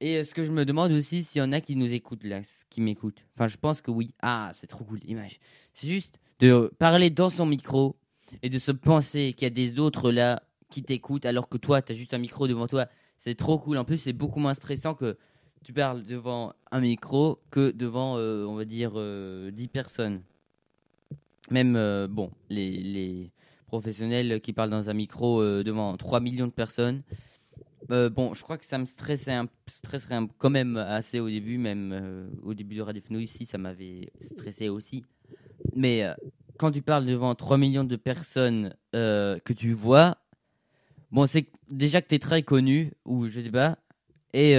Et euh, ce que je me demande aussi, s'il y en a qui nous écoutent là, qui m'écoutent. Enfin, je pense que oui. Ah, c'est trop cool l'image. C'est juste de parler dans son micro et de se penser qu'il y a des autres là qui t'écoutent alors que toi, tu as juste un micro devant toi. C'est trop cool. En plus, c'est beaucoup moins stressant que tu parles devant un micro que devant, euh, on va dire, euh, 10 personnes. Même, euh, bon, les, professionnels qui parlent dans un micro euh, devant 3 millions de personnes. Euh, bon, je crois que ça me stressait stresserait quand même assez au début, même au début de Radio Fenouille ici, ça m'avait stressé aussi. Mais quand tu parles devant 3 millions de personnes que tu vois, bon, c'est déjà que tu es très connu, ou je sais pas, et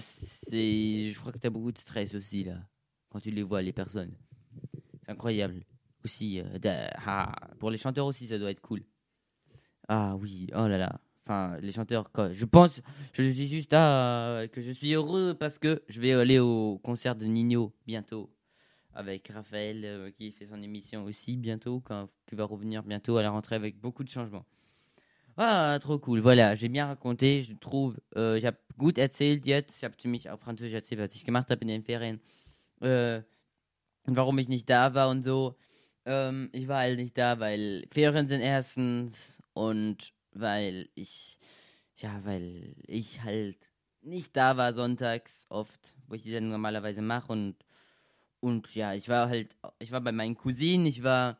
c'est, je crois que tu as beaucoup de stress aussi, là, quand tu les vois, les personnes. C'est incroyable. Aussi, euh, ah, pour les chanteurs aussi, ça doit être cool. Ah oui, oh là là. Enfin, les chanteurs. Je pense, je dis juste ah, que je suis heureux parce que je vais aller au concert de Nino bientôt avec Raphaël euh, qui fait son émission aussi bientôt, quand, qui va revenir bientôt à la rentrée avec beaucoup de changements. Ah, trop cool. Voilà, j'ai bien raconté, je trouve. Äh, ich habe gut erzählt jetzt. Ich habe ziemlich auf Französisch erzählt, was ich gemacht habe in den Ferien. Äh, warum ich nicht da war und so. Ähm, ich war halt nicht da, weil Ferien sind erstens und weil ich, ja, weil ich halt nicht da war sonntags oft, wo ich die Sendung normalerweise mache und und ja, ich war halt, ich war bei meinen Cousinen, ich war,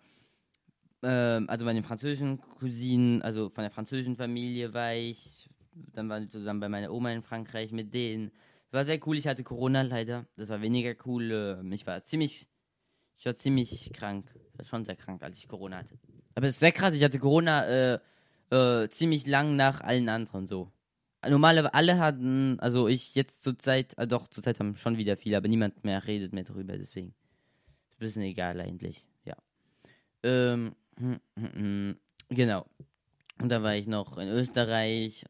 ähm, also bei den französischen Cousinen, also von der französischen Familie war ich, dann waren wir zusammen bei meiner Oma in Frankreich mit denen. Es war sehr cool, ich hatte Corona leider, das war weniger cool, ähm, ich war ziemlich, ich war ziemlich krank, schon sehr krank, als ich Corona hatte. Aber es ist sehr krass, ich hatte Corona äh, äh, ziemlich lang nach allen anderen so. Normale, alle hatten, also ich jetzt zur Zeit, äh, doch, zur Zeit haben schon wieder viele, aber niemand mehr redet mehr darüber, deswegen. Ist ein bisschen egal eigentlich, ja. Ähm, hm, hm, hm, genau. Und dann war ich noch in Österreich,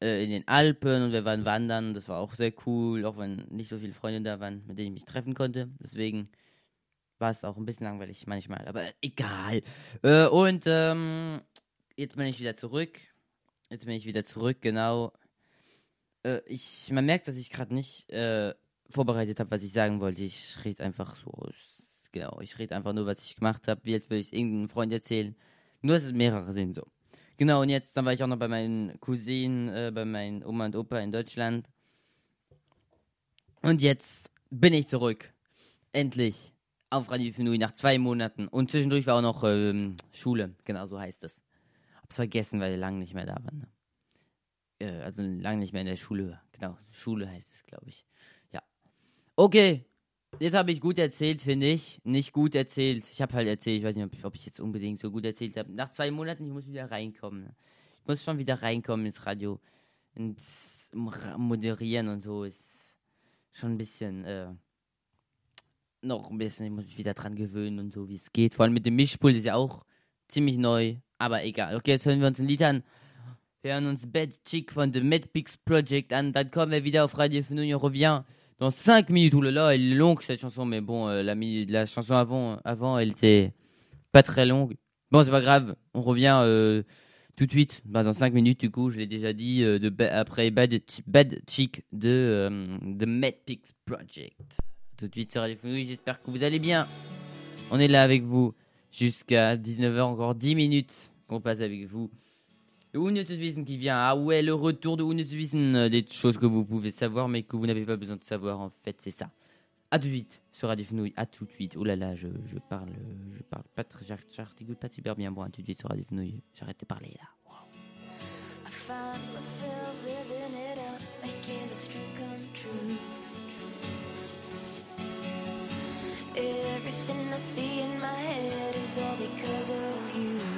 äh, in den Alpen und wir waren wandern, das war auch sehr cool, auch wenn nicht so viele Freunde da waren, mit denen ich mich treffen konnte. Deswegen war es auch ein bisschen langweilig manchmal, aber egal. Äh, und ähm, jetzt bin ich wieder zurück. Jetzt bin ich wieder zurück, genau. Äh, ich, man merkt, dass ich gerade nicht äh, vorbereitet habe, was ich sagen wollte. Ich rede einfach so. aus- Genau, ich rede einfach nur, was ich gemacht habe, als würde ich es irgendeinem Freund erzählen. Nur, dass es mehrere sind so. Genau, und jetzt, dann war ich auch noch bei meinen Cousinen, äh, bei meinen Oma und Opa in Deutschland. Und jetzt bin ich zurück. Endlich. Auf Radio Fenui nach zwei Monaten. Und zwischendurch war auch noch ähm, Schule. Genau so heißt es. Hab's vergessen, weil wir lange nicht mehr da waren. Ne? Äh, also lange nicht mehr in der Schule. Genau, Schule heißt es, glaube ich. Ja. Okay. Jetzt habe ich gut erzählt, finde ich. Nicht gut erzählt. Ich habe halt erzählt, ich weiß nicht, ob ich, ob ich jetzt unbedingt so gut erzählt habe. Nach zwei Monaten, ich muss wieder reinkommen. Ne? Ich muss schon wieder reinkommen ins Radio. Ins Mo- Moderieren und so. Ist schon ein bisschen, äh, noch ein bisschen, wieder dran gewöhnen und so, wie es geht. Vor allem mit dem Mischpult ist ja auch ziemlich neu, aber egal. Okay, jetzt hören wir uns ein Lied an. Hören uns Bad Chick von The Mad Pigs Project an. Dann kommen wir wieder auf Radio Fenouille. On revient dans 5 minutes. Là, elle est longue cette chanson, mais bon, euh, la, la chanson avant, avant, elle était pas très longue. Bon, c'est pas grave. On revient euh, tout de suite. Bah, dans 5 minutes, du coup, je l'ai déjà dit, euh, de ba- après Bad, Chi- Bad Chick de euh, The Mad Pigs Project. Tout de suite sur Radio Fenouille. J'espère que vous allez bien. On est là avec vous jusqu'à 19h, encore 10 minutes qu'on passe avec vous. Le Unnützes qui vient. Ah ouais, le retour de Unnützes euh, des choses que vous pouvez savoir mais que vous n'avez pas besoin de savoir en fait, c'est ça. À tout de suite sur Radio Fenouille, à tout de suite. Oh là là, je, je parle, je parle pas très, j'ar- j'articule pas super bien. Bon, à tout de suite sur Radio Fenouille. J'arrête de parler là. Everything I see in my head is all because of you.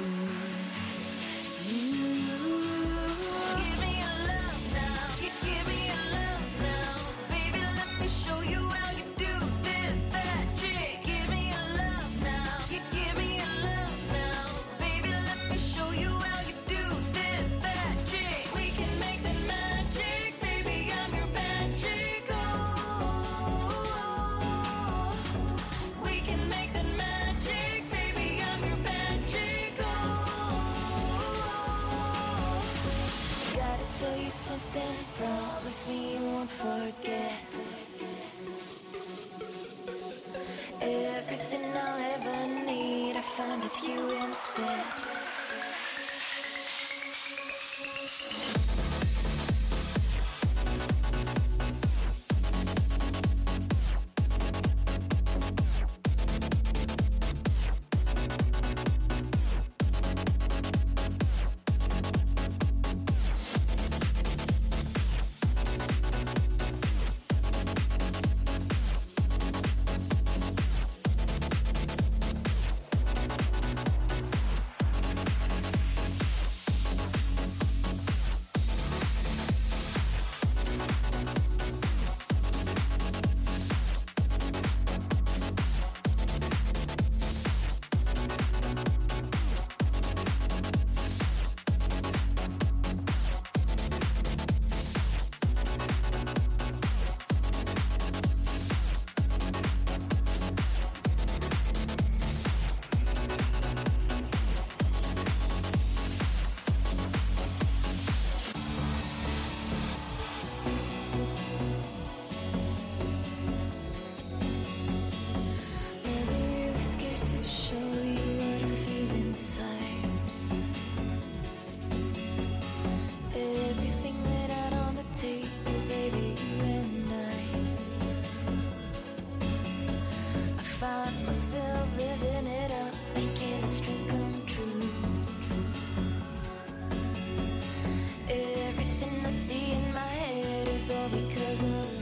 find myself living it up, making this dream come true. Everything I see in my head is all because of.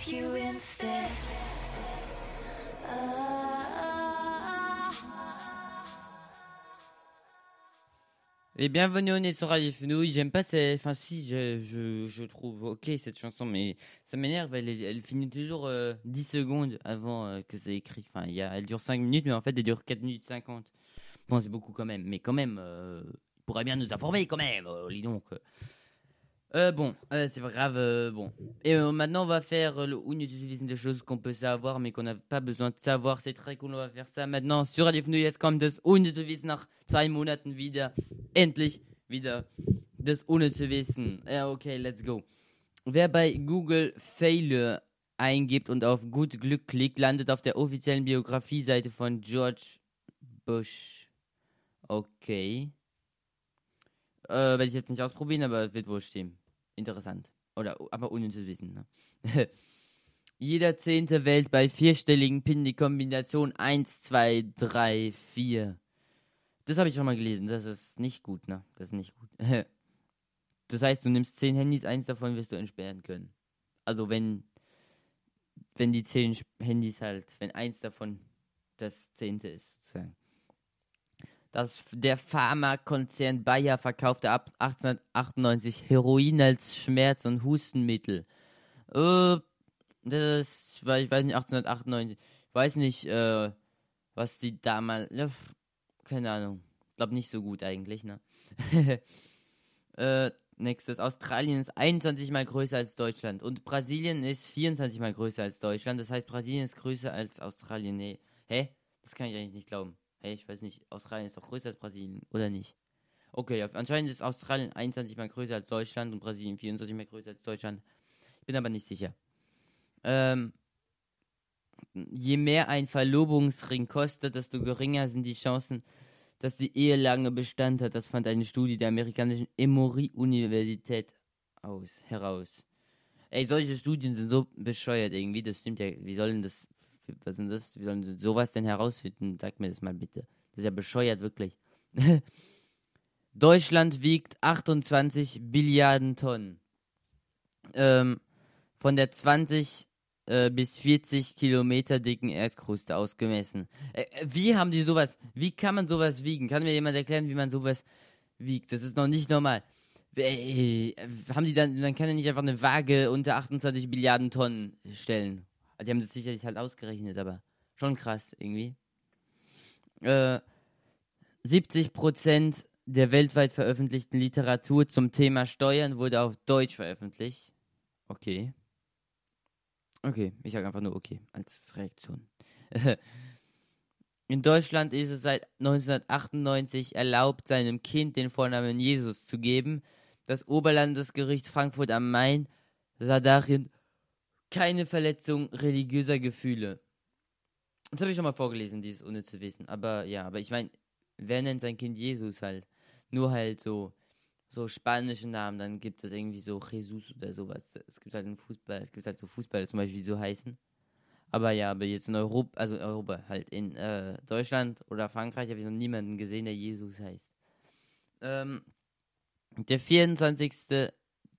With you instead. Et bienvenue au nez sur. J'aime pas ces. Enfin, si, je, je, je trouve ok cette chanson, mais ça m'énerve. Elle, finit toujours euh, 10 secondes avant euh, que c'est écrit. Enfin, y a, elle dure 5 minutes, mais en fait, elle dure 4 minutes 50. Bon, c'est beaucoup quand même. Mais quand même, euh, il pourrait bien nous informer quand même. Euh, dis donc. Euh, bon, euh, c'est pas grave. euh, bon. Et euh, maintenant, on va faire euh, le Unutilisme des choses qu'on peut savoir, mais qu'on n'a pas besoin de savoir. C'est très cool, on va faire ça maintenant sur Radio Fenouille. Jetzt kommt das unnütze Wissen nach zwei Monaten wieder. Endlich wieder das unnütze Wissen. Ja, okay, let's go. Wer bei Google Failure eingibt und auf gut Glück klickt, landet auf der offiziellen Biografie-Seite von George Bush. Okay. Äh, werde ich jetzt nicht ausprobieren, aber wird wohl stehen. Interessant. Oder, aber unnützes Wissen. Ne? Jeder zehnte wählt bei vierstelligen PIN die Kombination 1, 2, 3, 4. Das habe ich schon mal gelesen. Das ist nicht gut, ne? Das ist nicht gut. Das heißt, du nimmst zehn Handys, eins davon wirst du entsperren können. Also wenn, wenn die zehn Handys halt, wenn eins davon das zehnte ist, sozusagen. Das, der Pharmakonzern Bayer verkaufte ab 1898 Heroin als Schmerz- und Hustenmittel. Äh, das war, ich weiß nicht, 1898. Ich weiß nicht, äh, was die damals. Pf, keine Ahnung. Ich glaube nicht so gut eigentlich, ne? äh, nächstes. Australien ist 21 mal größer als Deutschland. Und Brasilien ist 24 mal größer als Deutschland. Das heißt, Brasilien ist größer als Australien. Nee. Hä? Das kann ich eigentlich nicht glauben. Hey, ich weiß nicht. Australien ist doch größer als Brasilien, oder nicht? Okay, anscheinend ist Australien 21 mal größer als Deutschland und Brasilien 24 mal größer als Deutschland. Ich bin aber nicht sicher. Ähm, je mehr ein Verlobungsring kostet, desto geringer sind die Chancen, dass die Ehe lange Bestand hat. Das fand eine Studie der amerikanischen Emory-Universität aus, heraus. Ey, solche Studien sind so bescheuert irgendwie. Das stimmt ja. Wie sollen das. Was sind das? Wie sollen sie sowas denn herausfinden? Sag mir das mal bitte. Das ist ja bescheuert, wirklich. Deutschland wiegt 28 Billiarden Tonnen. Ähm, von der 20 äh, bis 40 Kilometer dicken Erdkruste ausgemessen. Äh, äh, wie haben die sowas? Wie kann man sowas wiegen? Kann mir jemand erklären, wie man sowas wiegt? Das ist noch nicht normal. Äh, haben die dann, man kann ja nicht einfach eine Waage unter 28 Milliarden Tonnen stellen. Die haben das sicherlich halt ausgerechnet, aber schon krass irgendwie. Äh, 70 Prozent der weltweit veröffentlichten Literatur zum Thema Steuern wurde auf Deutsch veröffentlicht. Okay. Okay, ich sage einfach nur okay als Reaktion. In Deutschland ist es seit 1998 erlaubt, seinem Kind den Vornamen Jesus zu geben. Das Oberlandesgericht Frankfurt am Main sah darin keine Verletzung religiöser Gefühle. Das habe ich schon mal vorgelesen, dieses ohne zu wissen. Aber ja, aber ich meine, wer nennt sein Kind Jesus halt? Nur halt so, so spanische Namen, dann gibt es irgendwie so Jesus oder sowas. Es gibt halt einen Fußball, es gibt halt so Fußballer zum Beispiel, die so heißen. Aber ja, aber jetzt in Europa, also Europa, halt in äh, Deutschland oder Frankreich habe ich noch niemanden gesehen, der Jesus heißt. Ähm, der 24.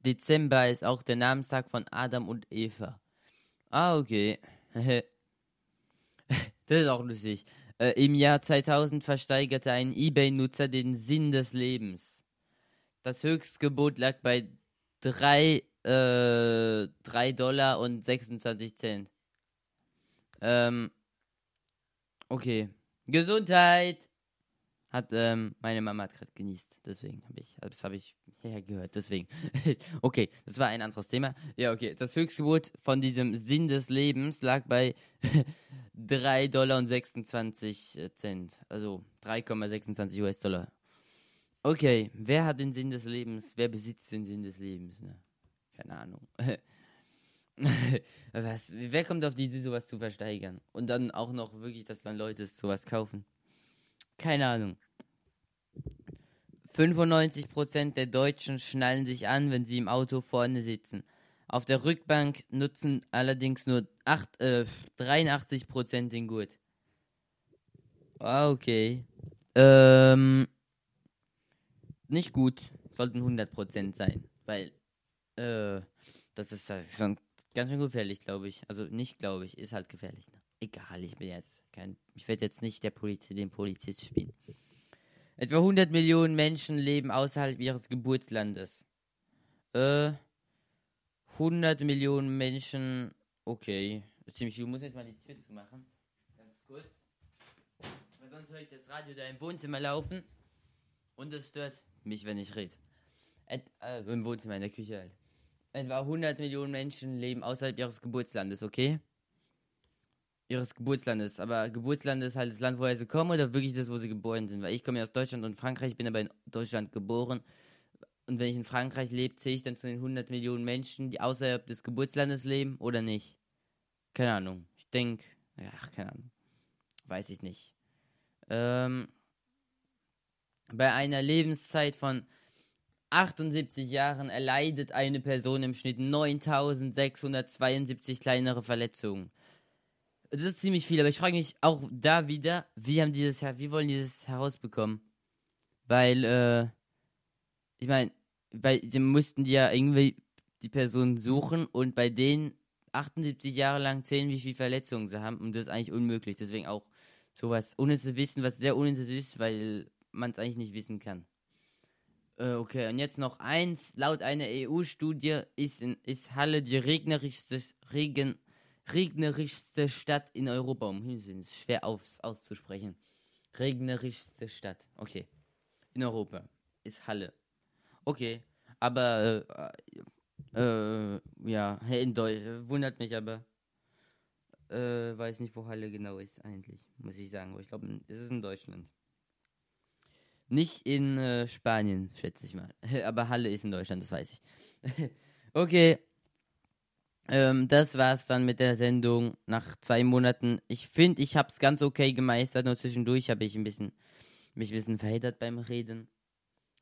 Dezember ist auch der Namenstag von Adam und Eva. Ah, okay. das ist auch lustig. Äh, Im Jahr 2000 versteigerte ein eBay-Nutzer den Sinn des Lebens. Das Höchstgebot lag bei 3, äh, 3 Dollar und 26 Cent. Ähm, okay. Gesundheit! Hat, ähm, meine Mama hat gerade genießt. Deswegen habe ich, das habe ich hergehört. Deswegen. okay, das war ein anderes Thema. Ja, okay. Das Höchstgebot von diesem Sinn des Lebens lag bei 3 Dollar und 26 Cent. Also 3,26 US-Dollar. Okay, wer hat den Sinn des Lebens? Wer besitzt den Sinn des Lebens? Ne? Keine Ahnung. Was, wer kommt auf die Idee, sowas zu versteigern? Und dann auch noch wirklich, dass dann Leute sowas kaufen? Keine Ahnung. 95% der Deutschen schnallen sich an, wenn sie im Auto vorne sitzen. Auf der Rückbank nutzen allerdings nur 8, äh, 83% den Gurt. Ah, okay. Ähm, nicht gut. Sollten 100% sein. Weil, äh, das ist halt schon ganz schön gefährlich, glaube ich. Also nicht, glaube ich, ist halt gefährlich. Ne? Egal, ich bin jetzt kein, ich werde jetzt nicht der Poliz den Polizist spielen. Etwa 100 Millionen Menschen leben außerhalb ihres Geburtslandes. Äh, 100 Millionen Menschen, okay. Ziemlich. Ich muss jetzt mal die Tür zu machen. Ganz kurz. Weil sonst höre ich das Radio da im Wohnzimmer laufen. Und es stört mich, wenn ich rede. Also im Wohnzimmer, in der Küche halt. Etwa 100 Millionen Menschen leben außerhalb ihres Geburtslandes, okay? Ihres Geburtslandes. Aber Geburtsland ist halt das Land, woher sie kommen oder wirklich das, wo sie geboren sind? Weil ich komme ja aus Deutschland und Frankreich, bin aber in Deutschland geboren. Und wenn ich in Frankreich lebe, zähle ich dann zu den 100 Millionen Menschen, die außerhalb des Geburtslandes leben oder nicht? Keine Ahnung. Ich denke, ja, keine Ahnung. Weiß ich nicht. Ähm, bei einer Lebenszeit von 78 Jahren erleidet eine Person im Schnitt 9672 kleinere Verletzungen. Das ist ziemlich viel, aber ich frage mich auch da wieder, wie haben die das, her- wie wollen die das herausbekommen? Weil, äh, ich meine, bei dem mussten die ja irgendwie die Person suchen und bei denen 78 Jahre lang zählen, wie viele Verletzungen sie haben und das ist eigentlich unmöglich. Deswegen auch sowas ohne zu wissen, was sehr unnütz ist, weil man es eigentlich nicht wissen kann. Äh, okay, und jetzt noch eins. Laut einer EU-Studie ist, ist Halle die regnerischste, regen, regnerischste Stadt in Europa. Um Himmels Willen, ist schwer aus, auszusprechen. Regnerischste Stadt. Okay. In Europa ist Halle. Okay. Aber, äh, äh, ja, in Deutschland, wundert mich aber. Äh, weiß nicht, wo Halle genau ist, eigentlich, muss ich sagen. Ich glaube, es ist in Deutschland. Nicht in äh, Spanien, schätze ich mal. Aber Halle ist in Deutschland, das weiß ich. okay. Ähm, das war's dann mit der Sendung nach zwei Monaten. Ich finde, ich hab's ganz okay gemeistert. Nur zwischendurch habe ich ein bisschen, mich ein bisschen verheddert beim Reden.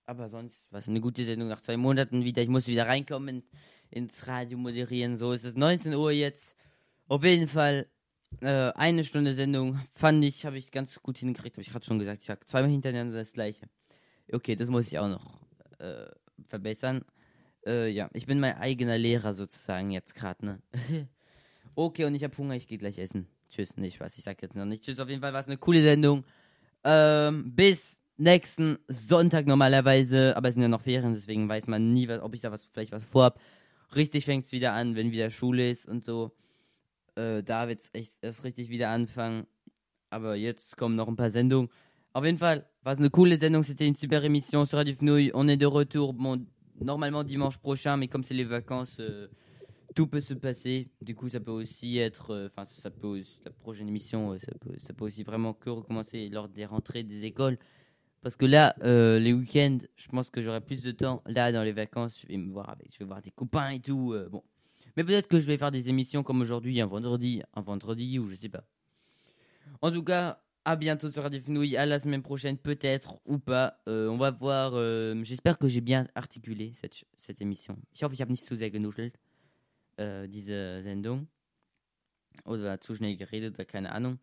Aber sonst war es eine gute Sendung nach zwei Monaten wieder. Ich muss wieder reinkommen ins Radio moderieren. So ist es 19 Uhr jetzt. Auf jeden Fall äh, eine Stunde Sendung fand ich, habe ich ganz gut hingekriegt. Habe ich gerade schon gesagt. Ich habe zweimal hintereinander das gleiche. Okay, das muss ich auch noch äh, verbessern. Äh, ja, ich bin mein eigener Lehrer sozusagen jetzt gerade, ne? okay, und ich habe Hunger, ich gehe gleich essen. Tschüss, nee, Spaß, ich sag jetzt noch nicht. Tschüss, auf jeden Fall war es eine coole Sendung. Ähm, bis nächsten Sonntag normalerweise, aber es sind ja noch Ferien, deswegen weiß man nie, was, ob ich da was vielleicht was vorhab. Richtig fängt es wieder an, wenn wieder Schule ist und so. Äh, da wird's echt erst richtig wieder anfangen. Aber jetzt kommen noch ein paar Sendungen. Auf jeden Fall, war es eine coole Sendung, c'était une super émission sur Radio Fenouil. On est de retour, bon, normalement dimanche prochain, mais comme c'est les vacances, euh, tout peut se passer. Du coup, ça peut aussi être, euh, enfin, ça peut aussi- la prochaine émission, euh, ça peut, ça peut aussi vraiment que recommencer lors des rentrées des écoles. Parce que là, les week-ends, je pense que j'aurai plus de temps. Là, dans les vacances, je vais me voir avec, je vais voir des copains et tout. bon, Mais peut-être que je vais faire des émissions comme aujourd'hui, un vendredi, un vendredi, ou je sais pas. En tout cas, à bientôt sur Radio Fenouille, à la semaine prochaine, peut-être, ou pas. Euh, on va voir. euh, J'espère que j'ai bien articulé cette, cette émission. Ich hoffe, ich habe nicht zu sehr genuschelt, diese Sendung. Oder zu schnell geredet, oder keine Ahnung.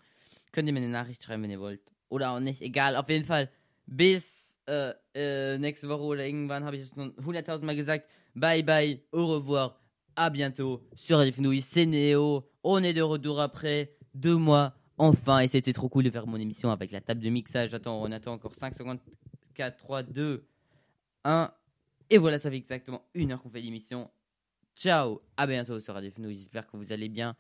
Könnt ihr mir eine Nachricht schreiben, wenn ihr wollt. Oder auch nicht, egal. Auf jeden Fall, bis äh, äh, nächste Woche oder irgendwann habe ich es schon 100.000 Mal gesagt. Bye bye, au revoir, à bientôt sur Radio Fenouille, c'est Néo. On est de retour après deux mois, enfin. Et c'était trop cool de faire mon émission avec la table de mixage. Attends, on attend encore 5 secondes. 4, 3, 2, 1. Et voilà, ça fait exactement une heure qu'on fait l'émission. Ciao, à bientôt sur Radio Fenouille. J'espère que vous allez bien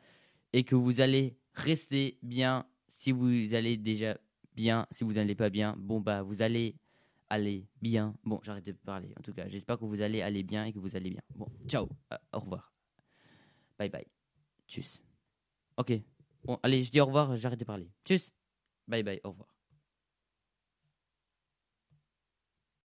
et que vous allez rester bien. Si vous allez déjà bien, si vous n'allez pas bien, bon bah vous allez aller bien. Bon, j'arrête de parler. En tout cas, j'espère que vous allez aller bien et que vous allez bien. Bon, ciao, euh, au revoir. Bye bye. Tchuss. Ok. Bon, allez, je dis au revoir, j'arrête de parler. Tchuss. Bye bye, au revoir.